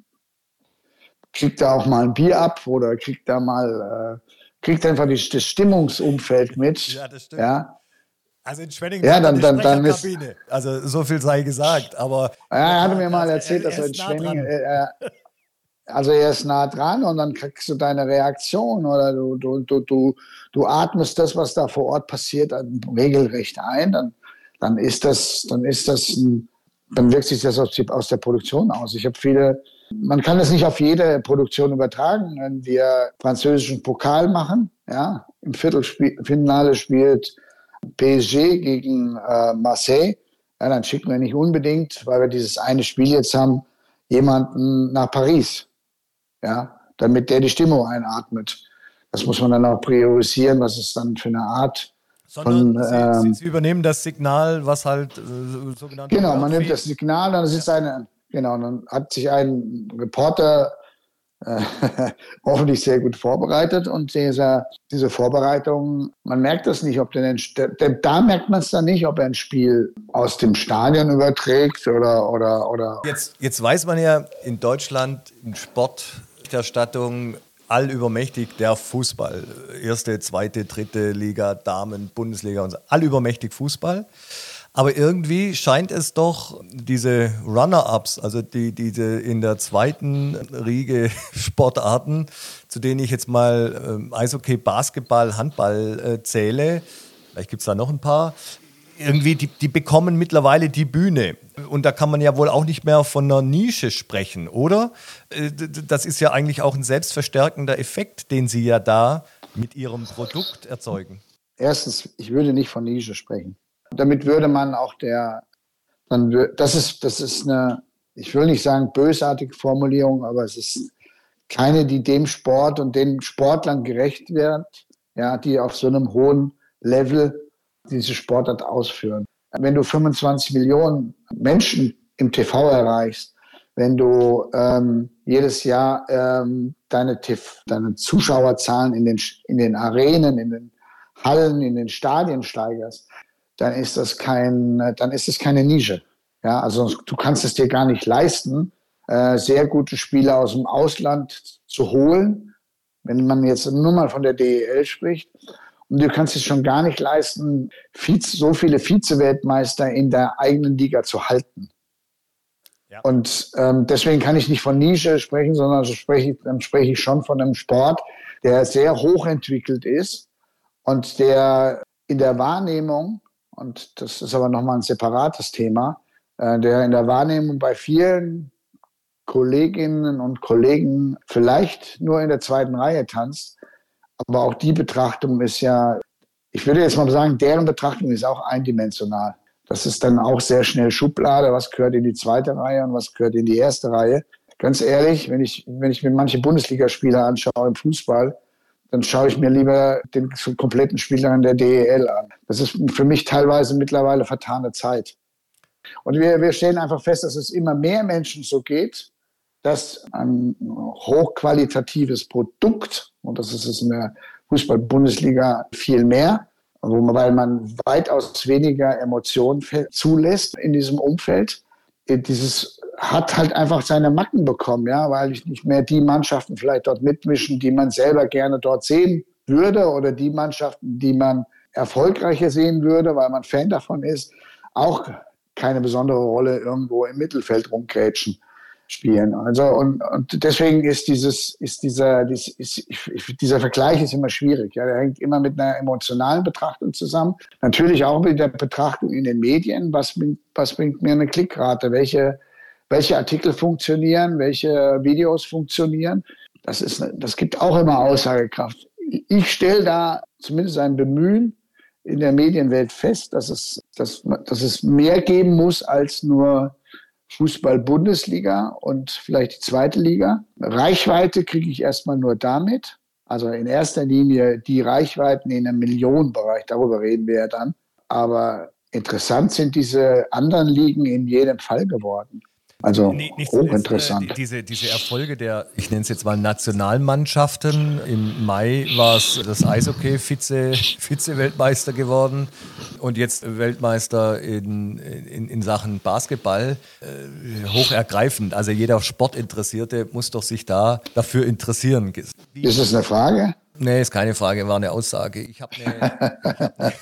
kriegt da auch mal ein Bier ab oder kriegt da mal, äh, kriegt einfach die, das Stimmungsumfeld mit. Ja, das stimmt. Ja, Also in Schwenningen Ja, dann- dann- dann ist-. Also so viel sei gesagt, aber Ja, er hatte mir mal Also erzählt, dass er in nah Schwenningen, dran. äh, äh, also er ist nah dran und dann kriegst du deine Reaktion oder du, du, du, du, du atmest das, was da vor Ort passiert, regelrecht ein, dann, dann ist das, dann ist das ein, dann wirkt sich das aus der Produktion aus. Ich habe viele, man kann das nicht auf jede Produktion übertragen. Wenn wir französischen Pokal machen, ja, im Viertelfinale spielt PSG gegen äh, Marseille, ja, dann schicken wir nicht unbedingt, weil wir dieses eine Spiel jetzt haben, jemanden nach Paris, ja, damit der die Stimmung einatmet. Das muss man dann auch priorisieren, was ist dann für eine Art sondern von, sie, ähm, sie, übernehmen das Signal, was halt äh, sogenannt Genau, man nimmt das Signal, dann sitzt eine, genau, dann hat sich ein Reporter äh, [LAUGHS] hoffentlich sehr gut vorbereitet und dieser, diese Vorbereitung, man merkt das nicht, ob der, den- der da merkt man es dann nicht, ob er ein Spiel aus dem Stadion überträgt oder, oder, oder Jetzt, jetzt weiß man ja in Deutschland in Sportberichterstattung allübermächtig der Fußball. Erste, zweite, dritte Liga, Damen, Bundesliga und so. Allübermächtig Fußball. Aber irgendwie scheint es doch diese Runner-Ups, also die, diese in der zweiten Riege [LAUGHS] Sportarten, zu denen ich jetzt mal ähm, Eishockey, Basketball, Handball äh, zähle, vielleicht gibt es da noch ein paar, irgendwie, die, die bekommen mittlerweile die Bühne. Und da kann man ja wohl auch nicht mehr von einer Nische sprechen, oder? Äh, Das ist ja eigentlich auch ein selbstverstärkender Effekt, den Sie ja da mit Ihrem Produkt erzeugen. erstens, ich würde nicht von Nische sprechen. Damit würde man auch der, dann, das ist, das ist eine, ich will nicht sagen bösartige Formulierung, aber es ist keine, die dem Sport und den Sportlern gerecht wird, ja, die auf so einem hohen Level diese Sportart ausführen. Wenn du 25 Millionen Menschen im TV erreichst, wenn du ähm, jedes Jahr ähm, deine, TV, deine Zuschauerzahlen in den, in den Arenen, in den Hallen, in den Stadien steigerst, dann ist das kein, dann ist es keine Nische. Ja, also du kannst es dir gar nicht leisten, äh, sehr gute Spieler aus dem Ausland zu holen, wenn man jetzt nur mal von der DEL spricht. Und du kannst es schon gar nicht leisten, Vize, so viele Vize-Weltmeister in der eigenen Liga zu halten. Und ähm, deswegen kann ich nicht von Nische sprechen, sondern so spreche ich, dann spreche ich schon von einem Sport, der sehr hochentwickelt ist und der in der Wahrnehmung, und das ist aber nochmal ein separates Thema, äh, der in der Wahrnehmung bei vielen Kolleginnen und Kollegen vielleicht nur in der zweiten Reihe tanzt. Aber auch die Betrachtung ist ja, ich würde jetzt mal sagen, deren Betrachtung ist auch eindimensional. Das ist dann auch sehr schnell Schublade, was gehört in die zweite Reihe und was gehört in die erste Reihe. Ganz ehrlich, wenn ich, wenn ich mir manche Bundesligaspieler anschaue im Fußball, dann schaue ich mir lieber den kompletten Spieler in der DEL an. Das ist für mich teilweise mittlerweile vertane Zeit. Und wir, wir stellen einfach fest, dass es immer mehr Menschen so geht, dass ein hochqualitatives Produkt, und das ist es in der Fußball-Bundesliga viel mehr, weil man weitaus weniger Emotionen zulässt in diesem Umfeld. Dieses hat halt einfach seine Macken bekommen, ja, weil ich nicht mehr die Mannschaften vielleicht dort mitmischen, die man selber gerne dort sehen würde oder die Mannschaften, die man erfolgreicher sehen würde, weil man Fan davon ist, auch keine besondere Rolle irgendwo im Mittelfeld rumgrätschen spielen. Also und, und deswegen ist dieses, ist dieser, dies, ist, dieser Vergleich ist immer schwierig. Ja, der hängt immer mit einer emotionalen Betrachtung zusammen. Natürlich auch mit der Betrachtung in den Medien. Was, was bringt mir eine Klickrate? Welche, welche Artikel funktionieren? Welche Videos funktionieren? Das ist, das gibt auch immer Aussagekraft. Ich stelle da zumindest ein Bemühen in der Medienwelt fest, dass es, dass, dass es mehr geben muss als nur Fußball-Bundesliga und vielleicht die zweite Liga. Reichweite kriege ich erstmal nur damit. Also in erster Linie die Reichweiten in einem Millionenbereich, darüber reden wir ja dann. Aber interessant sind diese anderen Ligen in jedem Fall geworden. Also nee, hochinteressant. Äh, diese, diese Erfolge der, ich nenne es jetzt mal Nationalmannschaften. Im Mai war es das Eishockey Vize, Vize-Weltmeister geworden und jetzt Weltmeister in, in, in Sachen Basketball. Äh, hochergreifend. Also jeder Sportinteressierte muss doch sich da dafür interessieren. Ist das eine Frage? Nee, ist keine Frage, war eine Aussage. Ich habe eine,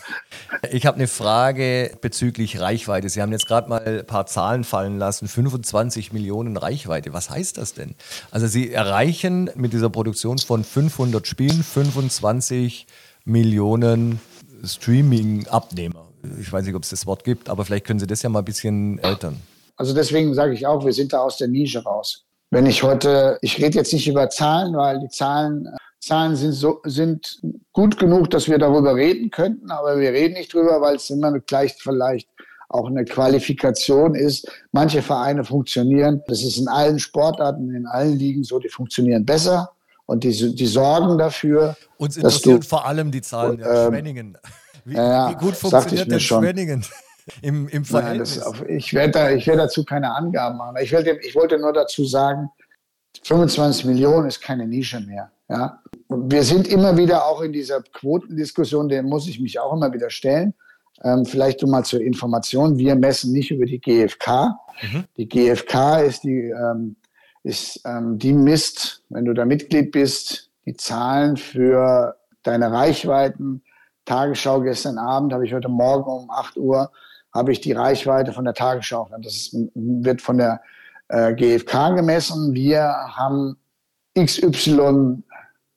hab eine [LAUGHS] Frage bezüglich Reichweite. Sie haben jetzt gerade mal ein paar Zahlen fallen lassen. 25 Millionen Reichweite. Was heißt das denn? Also Sie erreichen mit dieser Produktion von 500 Spielen 25 Millionen Streaming-Abnehmer. Ich weiß nicht, ob es das Wort gibt, aber vielleicht können Sie das ja mal ein bisschen erläutern. Also deswegen sage ich auch, wir sind da aus der Nische raus. Wenn ich heute, ich rede jetzt nicht über Zahlen, weil die Zahlen Zahlen sind, so, sind gut genug, dass wir darüber reden könnten, aber wir reden nicht drüber, weil es immer gleich vielleicht auch eine Qualifikation ist. Manche Vereine funktionieren, das ist in allen Sportarten, in allen Ligen so, die funktionieren besser und die, die sorgen dafür. Uns interessiert du, vor allem die Zahlen der ähm, Schwenningen. Wie, ja, wie gut funktioniert denn Schwenningen? [LAUGHS] Im, im Verhältnis. Nein, das, ich werde da, werd dazu keine Angaben machen. Ich, will, ich wollte nur dazu sagen, 25 Millionen ist keine Nische mehr. Ja? Wir sind immer wieder auch in dieser Quotendiskussion, der muss ich mich auch immer wieder stellen. Ähm, vielleicht nur mal zur Information, wir messen nicht über die GfK. Mhm. Die GfK ist die, ähm, ist, ähm, die misst, wenn du da Mitglied bist, die Zahlen für deine Reichweiten. Tagesschau gestern Abend habe ich heute Morgen um 8 Uhr habe ich die Reichweite von der Tagesschau. Das ist, wird von der äh, GfK gemessen. Wir haben XY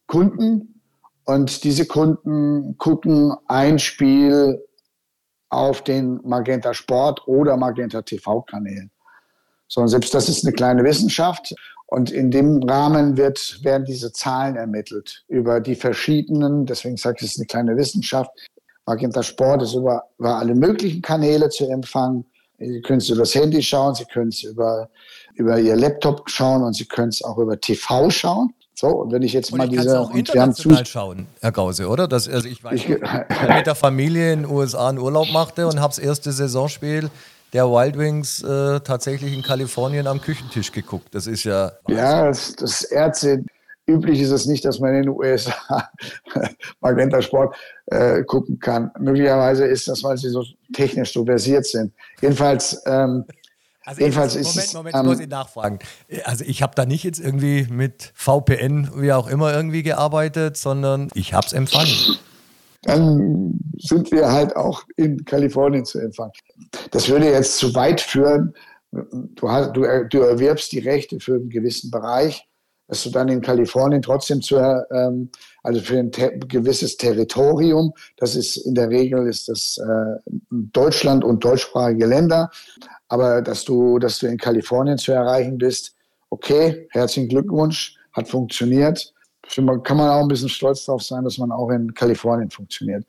Kunden und diese Kunden gucken ein Spiel auf den Magenta Sport oder Magenta TV Kanälen. So, selbst das ist eine kleine Wissenschaft. Und in dem Rahmen wird, werden diese Zahlen ermittelt über die verschiedenen, deswegen sage ich, es ist eine kleine Wissenschaft. Magenta Sport ist über, über alle möglichen Kanäle zu empfangen. Sie können es über das Handy schauen, Sie können es über, über Ihr Laptop schauen und Sie können es auch über TV schauen. So, und wenn ich jetzt und mal ich diese. auch international schauen, Herr Gause, oder? Das, also ich weiß, ich, ich mit der Familie in den USA einen Urlaub machte und habe das erste Saisonspiel der Wild Wings äh, tatsächlich in Kalifornien am Küchentisch geguckt. Das ist ja. Ja, das, das Ärzte. Üblich ist es nicht, dass man in den USA [LAUGHS] Magenta Sport äh, gucken kann. Möglicherweise ist das, weil sie so technisch so versiert sind. Jedenfalls ähm, also Jedenfalls ist Moment, Moment, ich muss ihn nachfragen. Also ich habe da nicht jetzt irgendwie mit VPN, wie auch immer, irgendwie gearbeitet, sondern ich habe es empfangen. Dann sind wir halt auch in Kalifornien zu empfangen. Das würde jetzt zu weit führen, du, hast, du, du erwirbst die Rechte für einen gewissen Bereich, dass du dann in Kalifornien trotzdem zu, ähm, also für ein te gewisses Territorium, das ist in der Regel ist das äh, Deutschland und deutschsprachige Länder, aber dass du, dass du in Kalifornien zu erreichen bist, okay, herzlichen Glückwunsch, hat funktioniert. Kann man auch ein bisschen stolz darauf sein, dass man auch in Kalifornien funktioniert.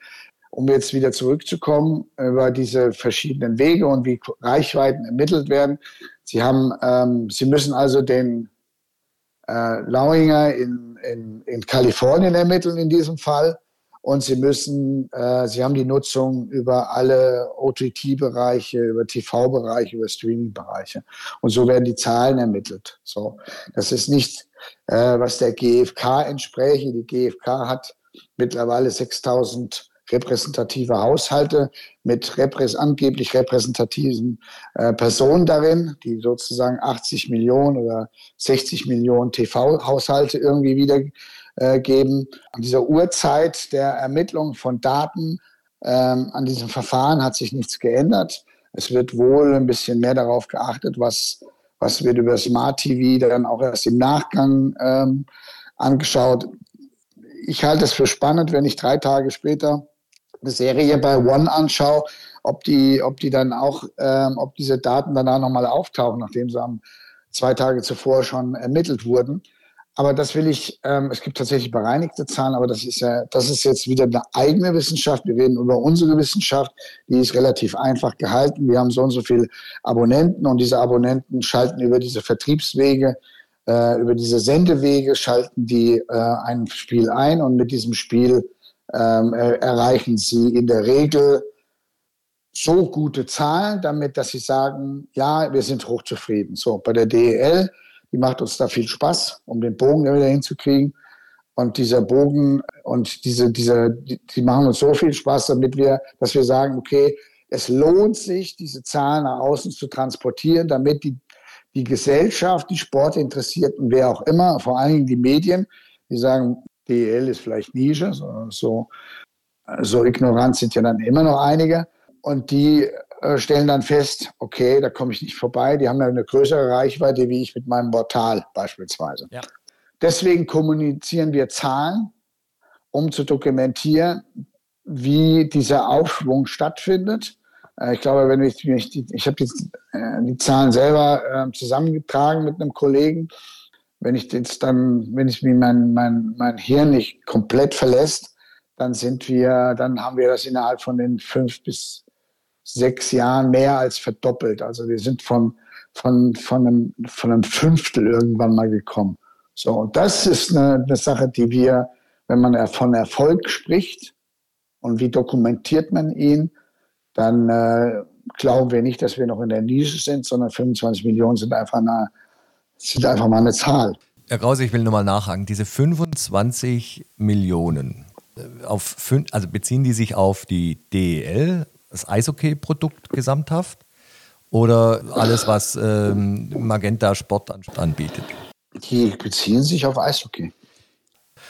Um jetzt wieder zurückzukommen über diese verschiedenen Wege und wie Reichweiten ermittelt werden. Sie haben, ähm, Sie müssen also den äh, Lauinger in, in, in Kalifornien ermitteln in diesem Fall und sie müssen, äh, sie haben die Nutzung über alle OTT-Bereiche, über TV-Bereiche, über Streaming-Bereiche. Und so werden die Zahlen ermittelt. So, das ist nicht, äh, was der GfK entspräche. Die GfK hat mittlerweile 6000 repräsentative Haushalte mit repräs angeblich repräsentativen äh, Personen darin, die sozusagen 80 Millionen oder 60 Millionen TV-Haushalte irgendwie wieder äh. An dieser Uhrzeit der Ermittlung von Daten, ähm, an diesem Verfahren hat sich nichts geändert. Es wird wohl ein bisschen mehr darauf geachtet, was, was wird über Smart TV dann auch erst im Nachgang ähm, angeschaut. Ich halte es für spannend, wenn ich drei Tage später eine Serie bei One anschaue, ob die, ob die dann auch, ähm, ob diese Daten danach nochmal auftauchen, nachdem sie am zwei Tage zuvor schon ermittelt wurden. Aber das will ich, ähm, es gibt tatsächlich bereinigte Zahlen, aber das ist ja, das ist jetzt wieder eine eigene Wissenschaft. Wir reden über unsere Wissenschaft, die ist relativ einfach gehalten. Wir haben so und so viele Abonnenten und diese Abonnenten schalten über diese Vertriebswege, äh, über diese Sendewege, schalten die äh, ein Spiel ein und mit diesem Spiel ähm, erreichen sie in der Regel so gute Zahlen, damit, dass sie sagen, ja, wir sind hochzufrieden. So, bei der DEL die macht uns da viel Spaß, um den Bogen wieder hinzukriegen. Und dieser Bogen und diese, diese, die, machen uns so viel Spaß, damit wir, dass wir sagen, okay, es lohnt sich, diese Zahlen nach außen zu transportieren, damit die, die Gesellschaft, die Sportinteressierten, wer auch immer, vor allen Dingen die Medien, die sagen, DEL ist vielleicht Nische, so, so, so ignorant sind ja dann immer noch einige. Und die äh, stellen dann fest, okay, da komme ich nicht vorbei. Die haben ja eine größere Reichweite wie ich mit meinem Portal beispielsweise. Ja. Deswegen kommunizieren wir Zahlen, um zu dokumentieren, wie dieser Aufschwung stattfindet. Äh, ich glaube, wenn ich, ich, ich habe jetzt äh, die Zahlen selber zusammengetragen mit einem Kollegen. Wenn ich jetzt dann, wenn ich mir mein, mein, mein Hirn nicht komplett verlässt, dann sind wir, dann haben wir das innerhalb von den fünf bis sechs Jahren mehr als verdoppelt. Also wir sind von, von, von, einem, von einem Fünftel irgendwann mal gekommen. So, und das ist eine, eine Sache, die wir, wenn man von Erfolg spricht und wie dokumentiert man ihn, dann äh, glauben wir nicht, dass wir noch in der Nische sind, sondern 25 Millionen sind einfach, eine, sind einfach mal eine Zahl. Herr Krause, ich will nochmal nachhaken. Diese 25 Millionen, äh, auf, also beziehen die sich auf die DEL das Eishockey-Produkt gesamthaft oder alles, was ähm, Magenta Sport anbietet? Die beziehen sich auf Eishockey.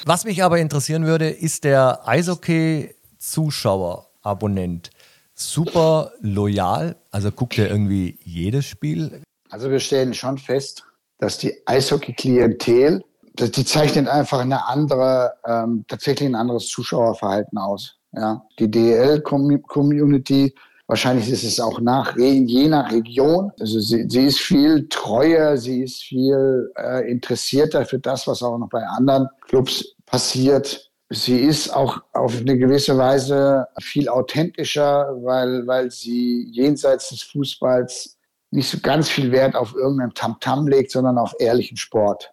Was mich aber interessieren würde, ist der Eishockey-Zuschauer-Abonnent super loyal? Also guckt er irgendwie jedes Spiel? Also wir stellen schon fest, dass die Eishockey-Klientel, die zeichnet einfach eine andere, ähm, tatsächlich ein anderes Zuschauerverhalten aus. Ja, die DL-Community, wahrscheinlich ist es auch nach, je nach Region. Also sie, sie ist viel treuer, sie ist viel äh, interessierter für das, was auch noch bei anderen Clubs passiert. Sie ist auch auf eine gewisse Weise viel authentischer, weil, weil sie jenseits des Fußballs nicht so ganz viel Wert auf irgendeinen Tamtam -Tam legt, sondern auf ehrlichen Sport.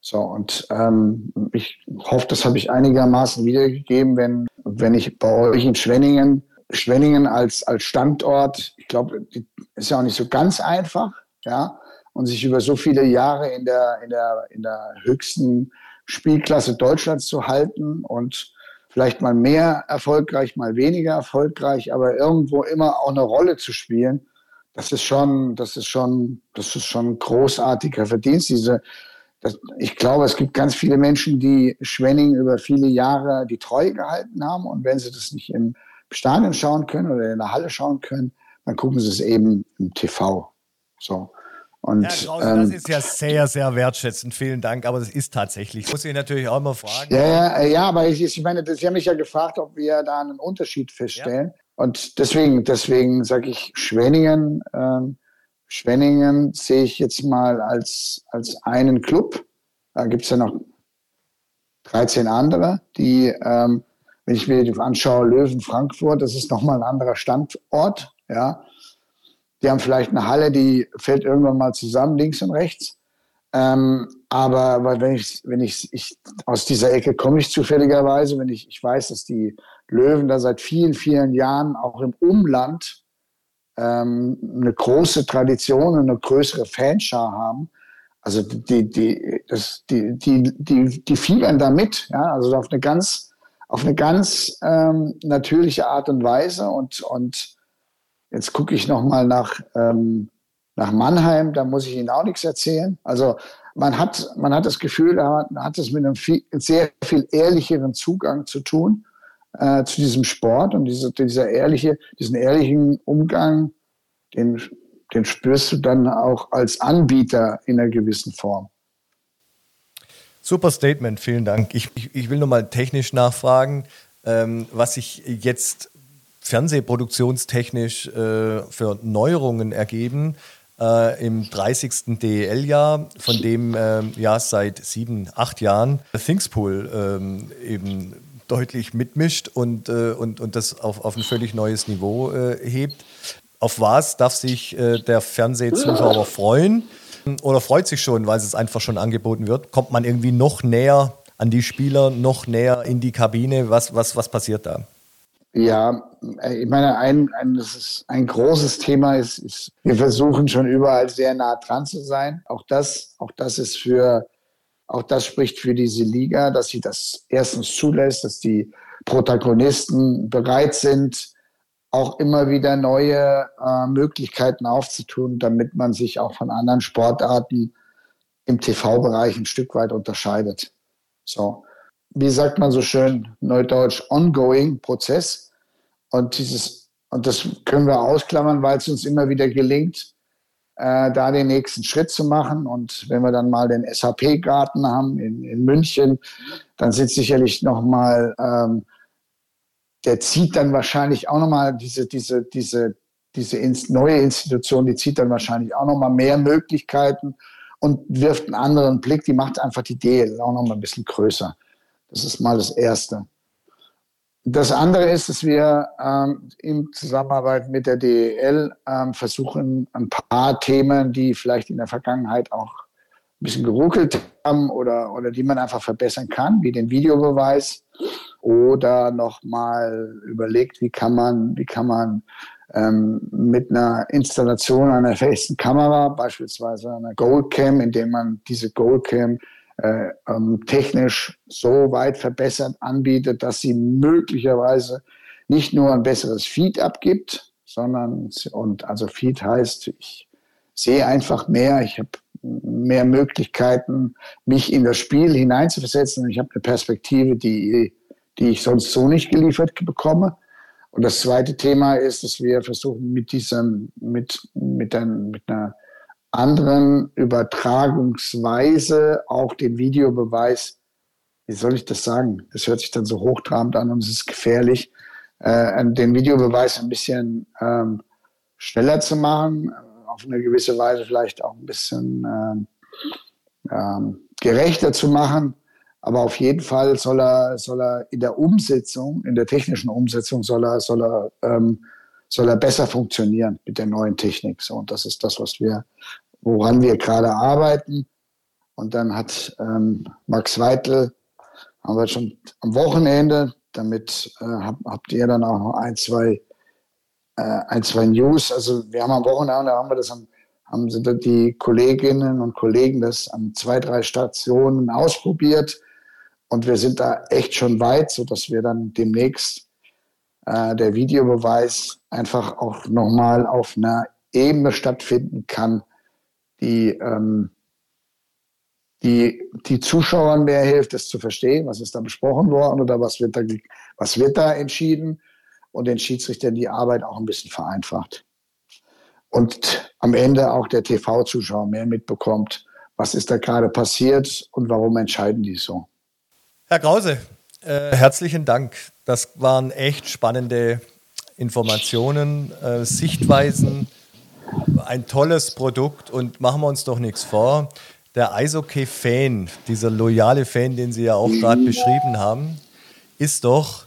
So, und ähm, ich hoffe, das habe ich einigermaßen wiedergegeben, wenn, wenn ich bei euch in Schwenningen, Schwenningen als, als Standort, ich glaube, ist ja auch nicht so ganz einfach, ja, und sich über so viele Jahre in der, in der, in der höchsten Spielklasse Deutschlands zu halten und vielleicht mal mehr erfolgreich, mal weniger erfolgreich, aber irgendwo immer auch eine Rolle zu spielen, das ist schon, das ist schon, das ist schon ein großartiger Verdienst. Diese, das, ich glaube, es gibt ganz viele Menschen, die Schwenning über viele Jahre die Treue gehalten haben. Und wenn sie das nicht im Stadion schauen können oder in der Halle schauen können, dann gucken sie es eben im TV. So. Und, Herr Krause, ähm, das ist ja sehr, sehr wertschätzend. Vielen Dank. Aber das ist tatsächlich. Muss ich natürlich auch mal fragen. Ja, ja, ja, aber ich, ich meine, Sie haben mich ja gefragt, ob wir da einen Unterschied feststellen. Und deswegen, deswegen sage ich Schwenningen. Ähm, Schwenningen sehe ich jetzt mal als, als einen Club. Da gibt es ja noch 13 andere, die, ähm, wenn ich mir die anschaue, Löwen Frankfurt, das ist nochmal ein anderer Standort. Ja. Die haben vielleicht eine Halle, die fällt irgendwann mal zusammen, links und rechts. Ähm, aber weil wenn ich, wenn ich, ich aus dieser Ecke komme ich zufälligerweise, wenn ich, ich weiß, dass die Löwen da seit vielen, vielen Jahren auch im Umland ähm, eine große Tradition und eine größere Fanschar haben. Also die, die, das, die, die, die, die fiebern da mit, ja, also auf eine ganz, auf eine ganz ähm, natürliche Art und Weise. Und, und jetzt gucke ich nochmal nach, ähm, nach Mannheim, da muss ich Ihnen auch nichts erzählen. Also man hat, man hat das Gefühl, da hat es mit einem viel, sehr viel ehrlicheren Zugang zu tun äh, zu diesem Sport und diese, dieser ehrliche, diesen ehrlichen Umgang, den, den spürst du dann auch als Anbieter in einer gewissen Form. Super Statement, vielen Dank. Ich, ich, ich will nochmal technisch nachfragen, ähm, was sich jetzt fernsehproduktionstechnisch äh, für Neuerungen ergeben äh, im 30. DEL-Jahr, von dem äh, ja seit sieben, acht Jahren Thingspool ähm, eben deutlich mitmischt und, äh, und, und das auf, auf ein völlig neues Niveau äh, hebt. Auf was darf sich äh, der Fernsehzuschauer freuen? Oder freut sich schon, weil es einfach schon angeboten wird? Kommt man irgendwie noch näher an die Spieler, noch näher in die Kabine? Was, was, was passiert da? Ja, ich meine, ein, ein, das ist ein großes Thema ist, ist, wir versuchen schon überall sehr nah dran zu sein. Auch das, auch das ist für, auch das spricht für diese Liga, dass sie das erstens zulässt, dass die Protagonisten bereit sind, auch immer wieder neue äh, Möglichkeiten aufzutun, damit man sich auch von anderen Sportarten im TV-Bereich ein Stück weit unterscheidet. So, wie sagt man so schön, neudeutsch, ongoing Prozess. Und dieses, und das können wir ausklammern, weil es uns immer wieder gelingt, äh, da den nächsten Schritt zu machen. Und wenn wir dann mal den SAP-Garten haben in, in München, dann sind sicherlich nochmal ähm, der zieht dann wahrscheinlich auch nochmal diese, diese, diese, diese neue Institution, die zieht dann wahrscheinlich auch nochmal mehr Möglichkeiten und wirft einen anderen Blick, die macht einfach die DL auch nochmal ein bisschen größer. Das ist mal das Erste. Das andere ist, dass wir ähm, in Zusammenarbeit mit der DEL ähm, versuchen, ein paar Themen, die vielleicht in der Vergangenheit auch ein bisschen geruckelt haben oder, oder die man einfach verbessern kann, wie den Videobeweis, oder nochmal überlegt, wie kann man, wie kann man ähm, mit einer Installation einer festen Kamera, beispielsweise einer Goldcam, indem man diese Goldcam äh, ähm, technisch so weit verbessert anbietet, dass sie möglicherweise nicht nur ein besseres Feed abgibt, sondern und also Feed heißt, ich sehe einfach mehr, ich habe mehr Möglichkeiten, mich in das Spiel hineinzuversetzen. Ich habe eine Perspektive, die die ich sonst so nicht geliefert bekomme. Und das zweite Thema ist, dass wir versuchen, mit diesem, mit, mit, ein, mit einer anderen Übertragungsweise auch den Videobeweis, wie soll ich das sagen? Das hört sich dann so hochtrabend an und es ist gefährlich, äh, den Videobeweis ein bisschen ähm, schneller zu machen, auf eine gewisse Weise vielleicht auch ein bisschen ähm, ähm, gerechter zu machen aber auf jeden Fall soll er, soll er in der Umsetzung, in der technischen Umsetzung, soll er, soll er, ähm, soll er besser funktionieren mit der neuen Technik. So, und das ist das, was wir, woran wir gerade arbeiten. Und dann hat ähm, Max Weitel, haben wir schon am Wochenende, damit äh, hab, habt ihr dann auch noch ein, zwei, äh, ein, zwei News. Also wir haben am Wochenende, haben wir das am, haben die Kolleginnen und Kollegen das an zwei, drei Stationen ausprobiert und wir sind da echt schon weit, sodass wir dann demnächst äh, der Videobeweis einfach auch nochmal auf einer Ebene stattfinden kann, die, ähm, die, die Zuschauern mehr hilft, es zu verstehen, was ist da besprochen worden oder was wird da, was wird da entschieden und den Schiedsrichtern die Arbeit auch ein bisschen vereinfacht. und am Ende auch der TV-Zuschauer mehr mitbekommt, was ist da gerade passiert und warum entscheiden die so. Herr Krause, äh, herzlichen Dank. Das waren echt spannende Informationen, äh, Sichtweisen, ein tolles Produkt und machen wir uns doch nichts vor. Der Eishockey-Fan, dieser loyale Fan, den Sie ja auch gerade beschrieben haben, ist doch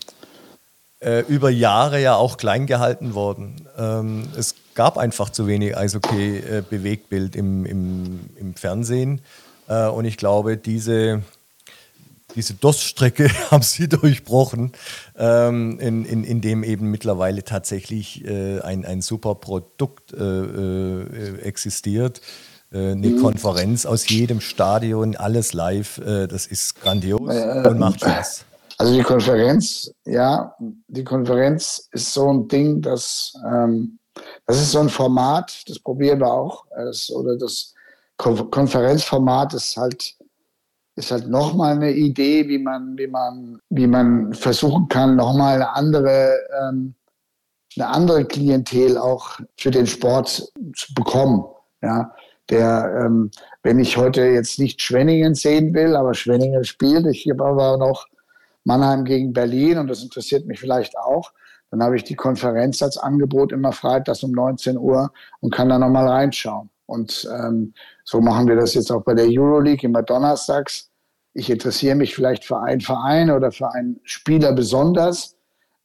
äh, über Jahre ja auch klein gehalten worden. Ähm, es gab einfach zu wenig Eishockey-Bewegtbild im, im, im Fernsehen. Äh, und ich glaube, diese, diese Durststrecke [LAUGHS] haben sie durchbrochen, ähm, in, in, in dem eben mittlerweile tatsächlich äh, ein, ein super Produkt äh, äh, existiert. Äh, eine mhm. Konferenz aus jedem Stadion, alles live, äh, das ist grandios und macht Spaß. Also die Konferenz, ja, die Konferenz ist so ein Ding, das, ähm, das ist so ein Format, das probieren wir auch. Das, oder das Konferenzformat ist halt, ist halt nochmal eine Idee, wie man, wie man, wie man versuchen kann, nochmal eine andere, ähm, eine andere Klientel auch für den Sport zu bekommen. Ja, der, ähm, wenn ich heute jetzt nicht Schwenningen sehen will, aber Schwenningen spielt, ich habe aber noch Mannheim gegen Berlin und das interessiert mich vielleicht auch. Dann habe ich die Konferenz als Angebot immer freitags um 19 Uhr und kann da nochmal reinschauen. Und ähm, so machen wir das jetzt auch bei der Euroleague immer donnerstags. Ich interessiere mich vielleicht für einen Verein oder für einen Spieler besonders,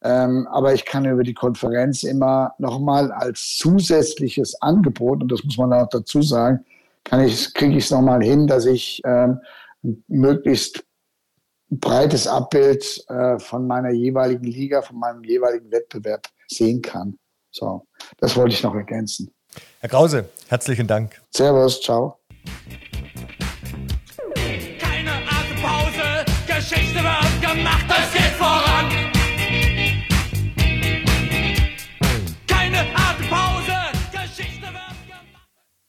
ähm, aber ich kann über die Konferenz immer nochmal als zusätzliches Angebot, und das muss man auch dazu sagen, kriege ich es nochmal hin, dass ich ähm, möglichst breites Abbild äh, von meiner jeweiligen Liga, von meinem jeweiligen Wettbewerb sehen kann. So, das wollte ich noch ergänzen. Herr Krause, herzlichen Dank. Servus, ciao.